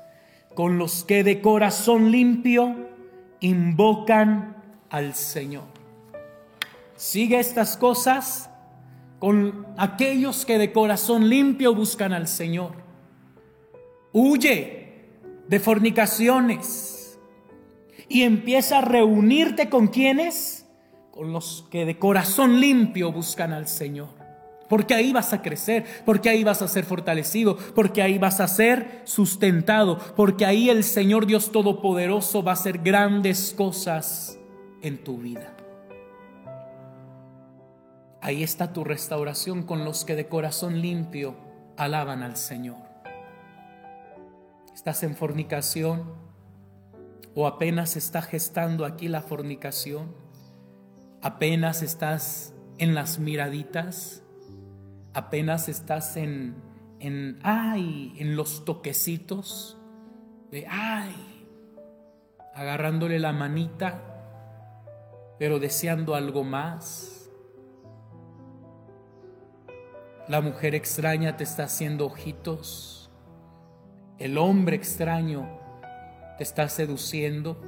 con los que de corazón limpio invocan al Señor. Sigue estas cosas con aquellos que de corazón limpio buscan al Señor. Huye de fornicaciones y empieza a reunirte con quienes, con los que de corazón limpio buscan al Señor. Porque ahí vas a crecer, porque ahí vas a ser fortalecido, porque ahí vas a ser sustentado, porque ahí el Señor Dios Todopoderoso va a hacer grandes cosas en tu vida. Ahí está tu restauración con los que de corazón limpio alaban al Señor. ¿Estás en fornicación? ¿O apenas está gestando aquí la fornicación? ¿Apenas estás en las miraditas? ¿Apenas estás en, en, ay, en los toquecitos? De, ay, agarrándole la manita, pero deseando algo más. La mujer extraña te está haciendo ojitos. El hombre extraño te está seduciendo.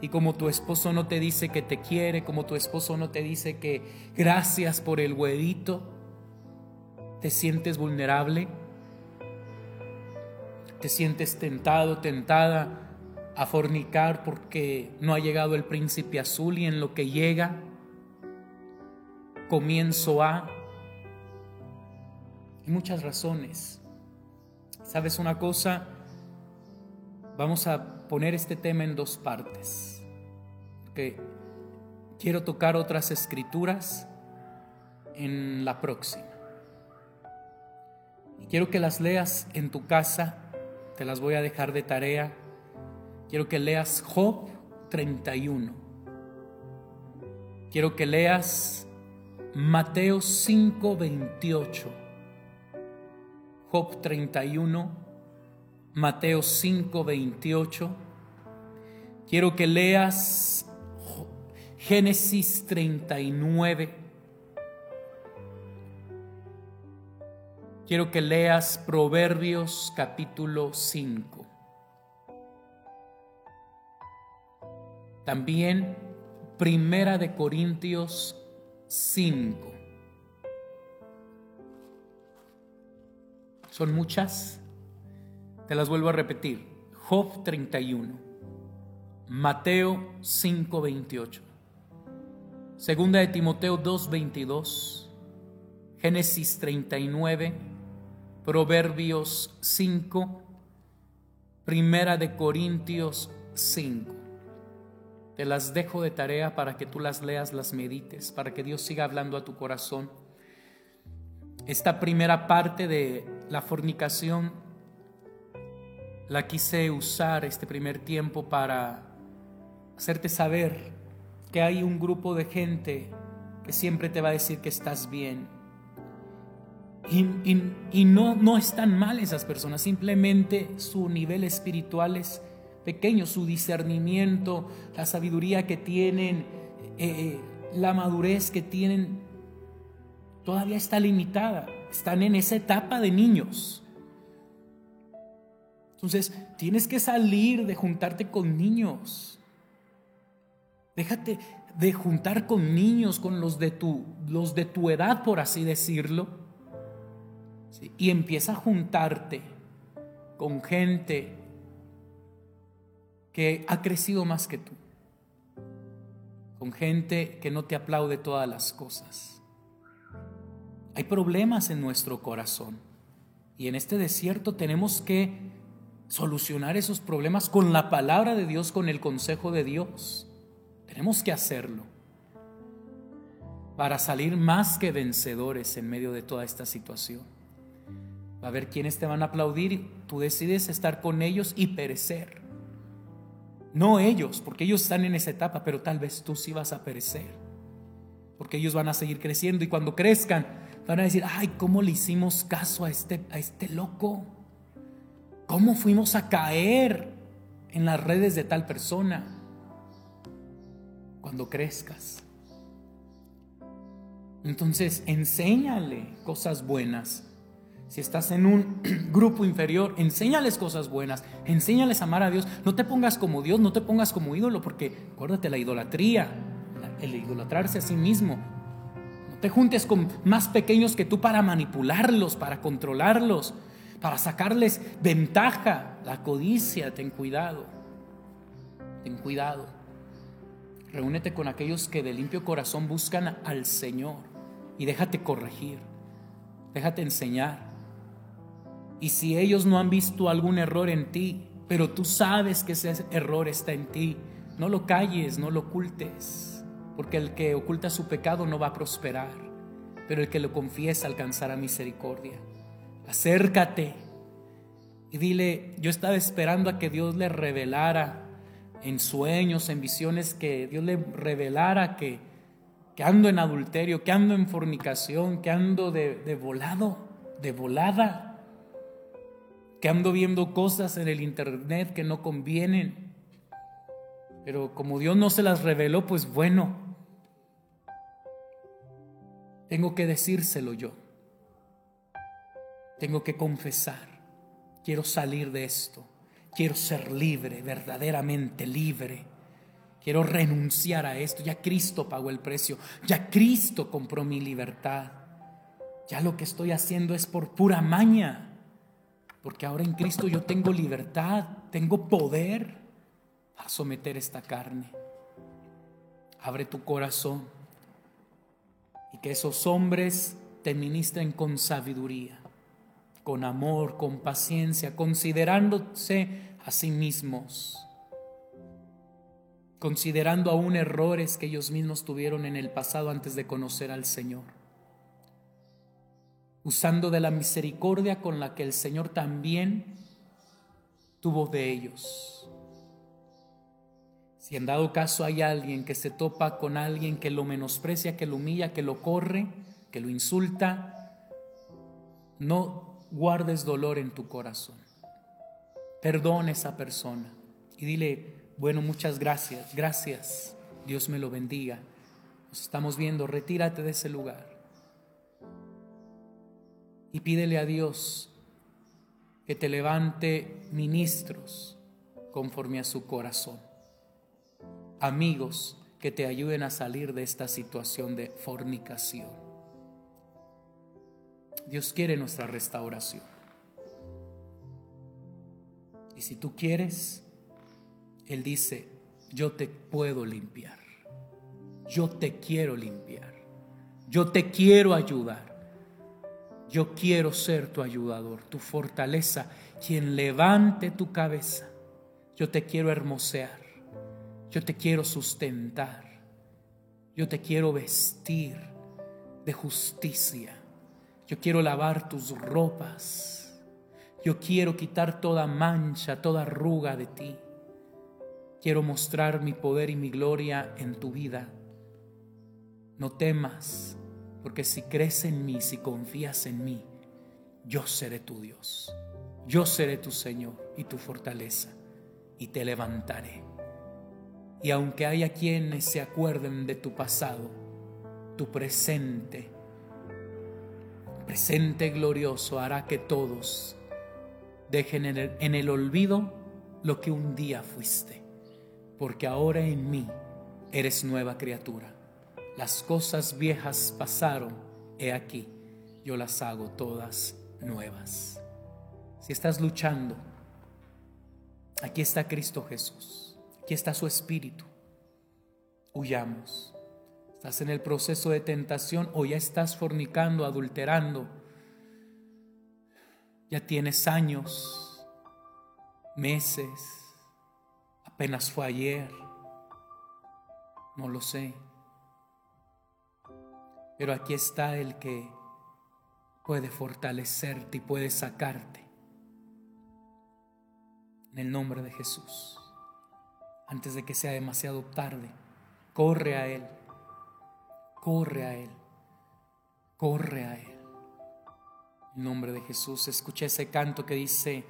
Y como tu esposo no te dice que te quiere, como tu esposo no te dice que gracias por el huevito, te sientes vulnerable, te sientes tentado, tentada a fornicar porque no ha llegado el príncipe azul y en lo que llega, comienzo a... Muchas razones. ¿Sabes una cosa? Vamos a poner este tema en dos partes. Porque quiero tocar otras escrituras en la próxima. Y quiero que las leas en tu casa. Te las voy a dejar de tarea Quiero que leas Job 31. Quiero que leas Mateo 5, 28. Job 31, Mateo 5, 28. Quiero que leas Génesis 39. Quiero que leas Proverbios capítulo 5. También Primera de Corintios 5. Son muchas. Te las vuelvo a repetir. Job 31. Mateo 5:28. Segunda de Timoteo 2:22. Génesis 39. Proverbios 5. Primera de Corintios 5. Te las dejo de tarea para que tú las leas, las medites, para que Dios siga hablando a tu corazón. Esta primera parte de la fornicación la quise usar este primer tiempo para hacerte saber que hay un grupo de gente que siempre te va a decir que estás bien. Y, no, no están mal esas personas, simplemente su nivel espiritual es pequeños, su discernimiento, la sabiduría que tienen, eh, eh, la madurez que tienen, todavía está limitada. Están en esa etapa de niños. Entonces, tienes que salir de juntarte con niños. Déjate de juntar con niños, con los de tu, los de tu edad, por así decirlo. Y empieza a juntarte con gente que ha crecido más que tú, con gente que no te aplaude todas las cosas. Hay problemas en nuestro corazón y en este desierto tenemos que solucionar esos problemas con la palabra de Dios, con el consejo de Dios. Tenemos que hacerlo para salir más que vencedores en medio de toda esta situación. Va a haber quienes te van a aplaudir, tú decides estar con ellos y perecer. No ellos, porque ellos están en esa etapa, pero tal vez tú sí vas a perecer. Porque ellos van a seguir creciendo y cuando crezcan van a decir, ay, ¿cómo le hicimos caso a este, a este loco? ¿Cómo fuimos a caer en las redes de tal persona? Cuando crezcas. Entonces, enséñale cosas buenas si estás en un grupo inferior, enséñales cosas buenas, enséñales a amar a Dios. No te pongas como Dios, no te pongas como ídolo, porque acuérdate la idolatría, el idolatrarse a sí mismo. Te juntes con más pequeños que tú para manipularlos, para controlarlos, para sacarles ventaja. La codicia, ten cuidado, ten cuidado. Reúnete con aquellos que de limpio corazón buscan al Señor y déjate corregir, déjate enseñar. Y si ellos no han visto algún error en ti, pero tú sabes que ese error está en ti, no lo calles, no lo ocultes, porque el que oculta su pecado no va a prosperar. pero el que lo confiesa alcanzará misericordia. Acércate y dile, yo estaba esperando a que Dios le revelara en sueños, en visiones, que Dios le revelara que, que ando en adulterio, que ando en fornicación, que ando de, de volado, de volada, que ando viendo cosas en el internet que no convienen. Pero como Dios no se las reveló, pues bueno, tengo que decírselo yo. Tengo que confesar. Quiero salir de esto. Quiero ser libre, verdaderamente libre. Quiero renunciar a esto. Ya Cristo pagó el precio. Ya Cristo compró mi libertad. Ya lo que estoy haciendo es por pura maña. Porque ahora en Cristo yo tengo libertad, tengo poder para someter esta carne. Abre tu corazón y que esos hombres te ministren con sabiduría, con amor, con paciencia, considerándose a sí mismos, considerando aún errores que ellos mismos tuvieron en el pasado antes de conocer al Señor, usando de la misericordia con la que el Señor también tuvo de ellos si en dado caso hay alguien que se topa con alguien que lo menosprecia, que lo humilla, que lo corre, que lo insulta, no guardes dolor en tu corazón. Perdona a esa persona y dile, bueno, muchas gracias, gracias, Dios me lo bendiga. Nos estamos viendo, retírate de ese lugar. Y pídele a Dios que te levante ministros conforme a su corazón amigos que te ayuden a salir de esta situación de fornicación. Dios quiere nuestra restauración. Y si tú quieres, Él dice, yo te puedo limpiar. Yo te quiero limpiar. Yo te quiero ayudar. Yo quiero ser tu ayudador, tu fortaleza, quien levante tu cabeza. Yo te quiero hermosear. Yo te quiero sustentar. Yo te quiero vestir de justicia. Yo quiero lavar tus ropas. Yo quiero quitar toda mancha, toda arruga de ti. Quiero mostrar mi poder y mi gloria en tu vida. No temas, porque si crees en mí, si confías en mí, yo seré tu Dios. Yo seré tu Señor y tu fortaleza, y te levantaré. Y aunque haya quienes se acuerden de tu pasado, tu presente, presente glorioso hará que todos dejen en el, en el olvido lo que un día fuiste, porque ahora en mí eres nueva criatura. Las cosas viejas pasaron, he aquí, yo las hago todas nuevas. Si estás luchando, aquí está Cristo Jesús. Aquí está su espíritu. Huyamos. Estás en el proceso de tentación o ya estás fornicando, adulterando. Ya tienes años, meses, apenas fue ayer. No lo sé. Pero aquí está el que puede fortalecerte y puede sacarte. En el nombre de Jesús antes de que sea demasiado tarde. Corre a Él, corre a Él, corre a Él. En nombre de Jesús, escuché ese canto que dice,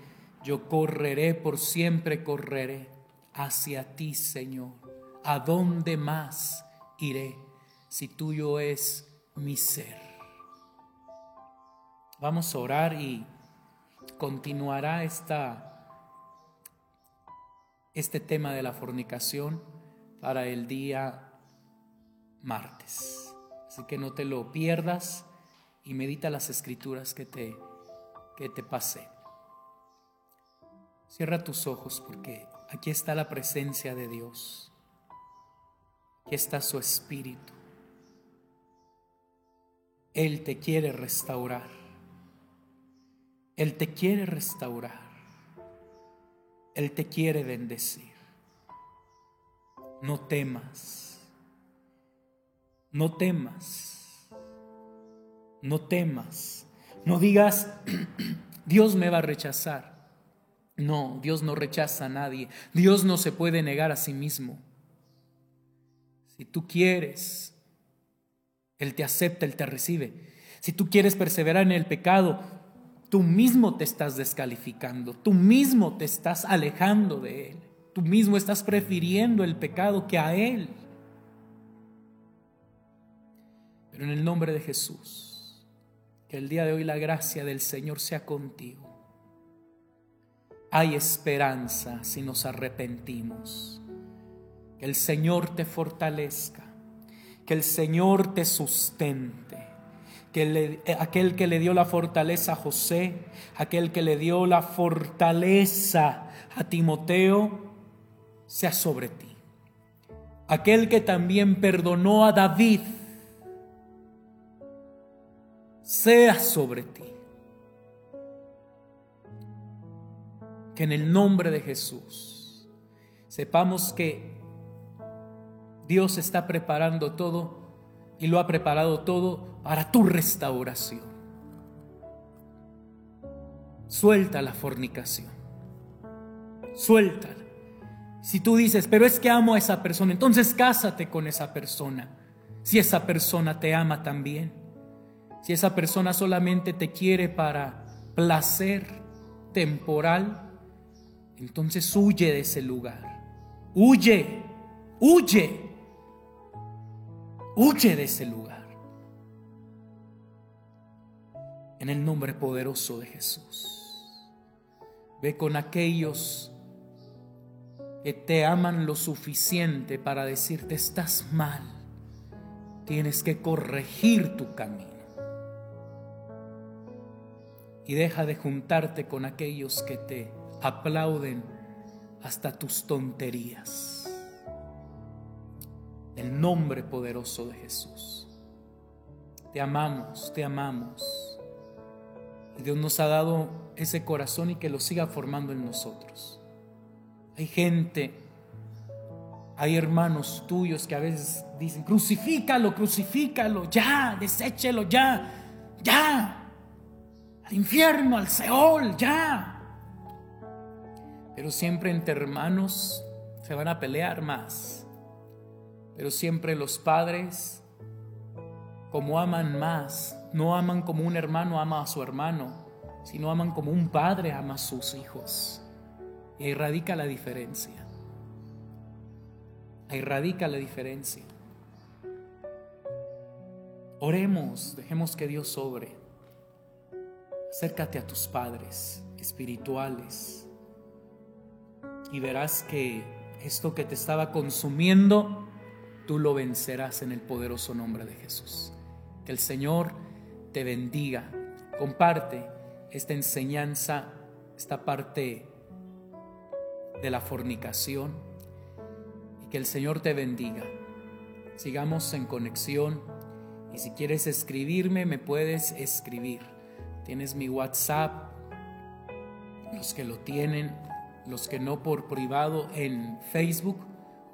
yo correré, por siempre correré hacia ti, Señor. ¿A dónde más iré si tuyo es mi ser? Vamos a orar y continuará esta este tema de la fornicación para el día martes. Así que no te lo pierdas y medita las escrituras que te, que te pasé. Cierra tus ojos porque aquí está la presencia de Dios. Aquí está su espíritu. Él te quiere restaurar. Él te quiere restaurar. Él te quiere bendecir. No temas. No temas. No temas. No digas, Dios me va a rechazar. No, Dios no rechaza a nadie. Dios no se puede negar a sí mismo. Si tú quieres, Él te acepta, Él te recibe. Si tú quieres perseverar en el pecado, tú mismo te estás descalificando, tú mismo te estás alejando de Él, tú mismo estás prefiriendo el pecado que a Él. Pero en el nombre de Jesús, que el día de hoy la gracia del Señor sea contigo. Hay esperanza si nos arrepentimos. Que el Señor te fortalezca, que el Señor te sustente, que aquel que le dio la fortaleza a José, aquel que le dio la fortaleza a Timoteo, sea sobre ti. Aquel que también perdonó a David, sea sobre ti. Que en el nombre de Jesús sepamos que Dios está preparando todo y lo ha preparado todo para tu restauración. Suelta la fornicación. Suéltala. Si tú dices, pero es que amo a esa persona, entonces cásate con esa persona. Si esa persona te ama también. Si esa persona solamente te quiere para placer temporal, entonces huye de ese lugar. Huye, huye Huye de ese lugar. En el nombre poderoso de Jesús. Ve con aquellos que te aman lo suficiente para decirte estás mal. Tienes que corregir tu camino. Y deja de juntarte con aquellos que te aplauden hasta tus tonterías el nombre poderoso de Jesús. Te amamos, te amamos. Dios nos ha dado ese corazón y que lo siga formando en nosotros. Hay gente, hay hermanos tuyos que a veces dicen, crucifícalo, crucifícalo, ya, deséchelo, ya, ya, al infierno, al Seol, ya. Pero siempre entre hermanos se van a pelear más pero siempre los padres, como aman más, no aman como un hermano ama a su hermano, sino aman como un padre ama a sus hijos. Y ahí radica la diferencia. Ahí radica la diferencia. Oremos, dejemos que Dios sobre. Acércate a tus padres espirituales y verás que esto que te estaba consumiendo tú lo vencerás en el poderoso nombre de Jesús. Que el Señor te bendiga. Comparte esta enseñanza, esta parte de la fornicación y que el Señor te bendiga. Sigamos en conexión y si quieres escribirme, me puedes escribir. Tienes mi WhatsApp, los que lo tienen, los que no por privado en Facebook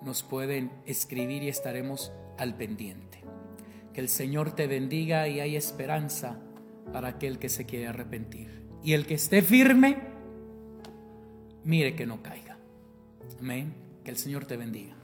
nos pueden escribir y estaremos al pendiente. Que el Señor te bendiga y hay esperanza para aquel que se quiere arrepentir. Y el que esté firme, mire que no caiga. Amén. Que el Señor te bendiga.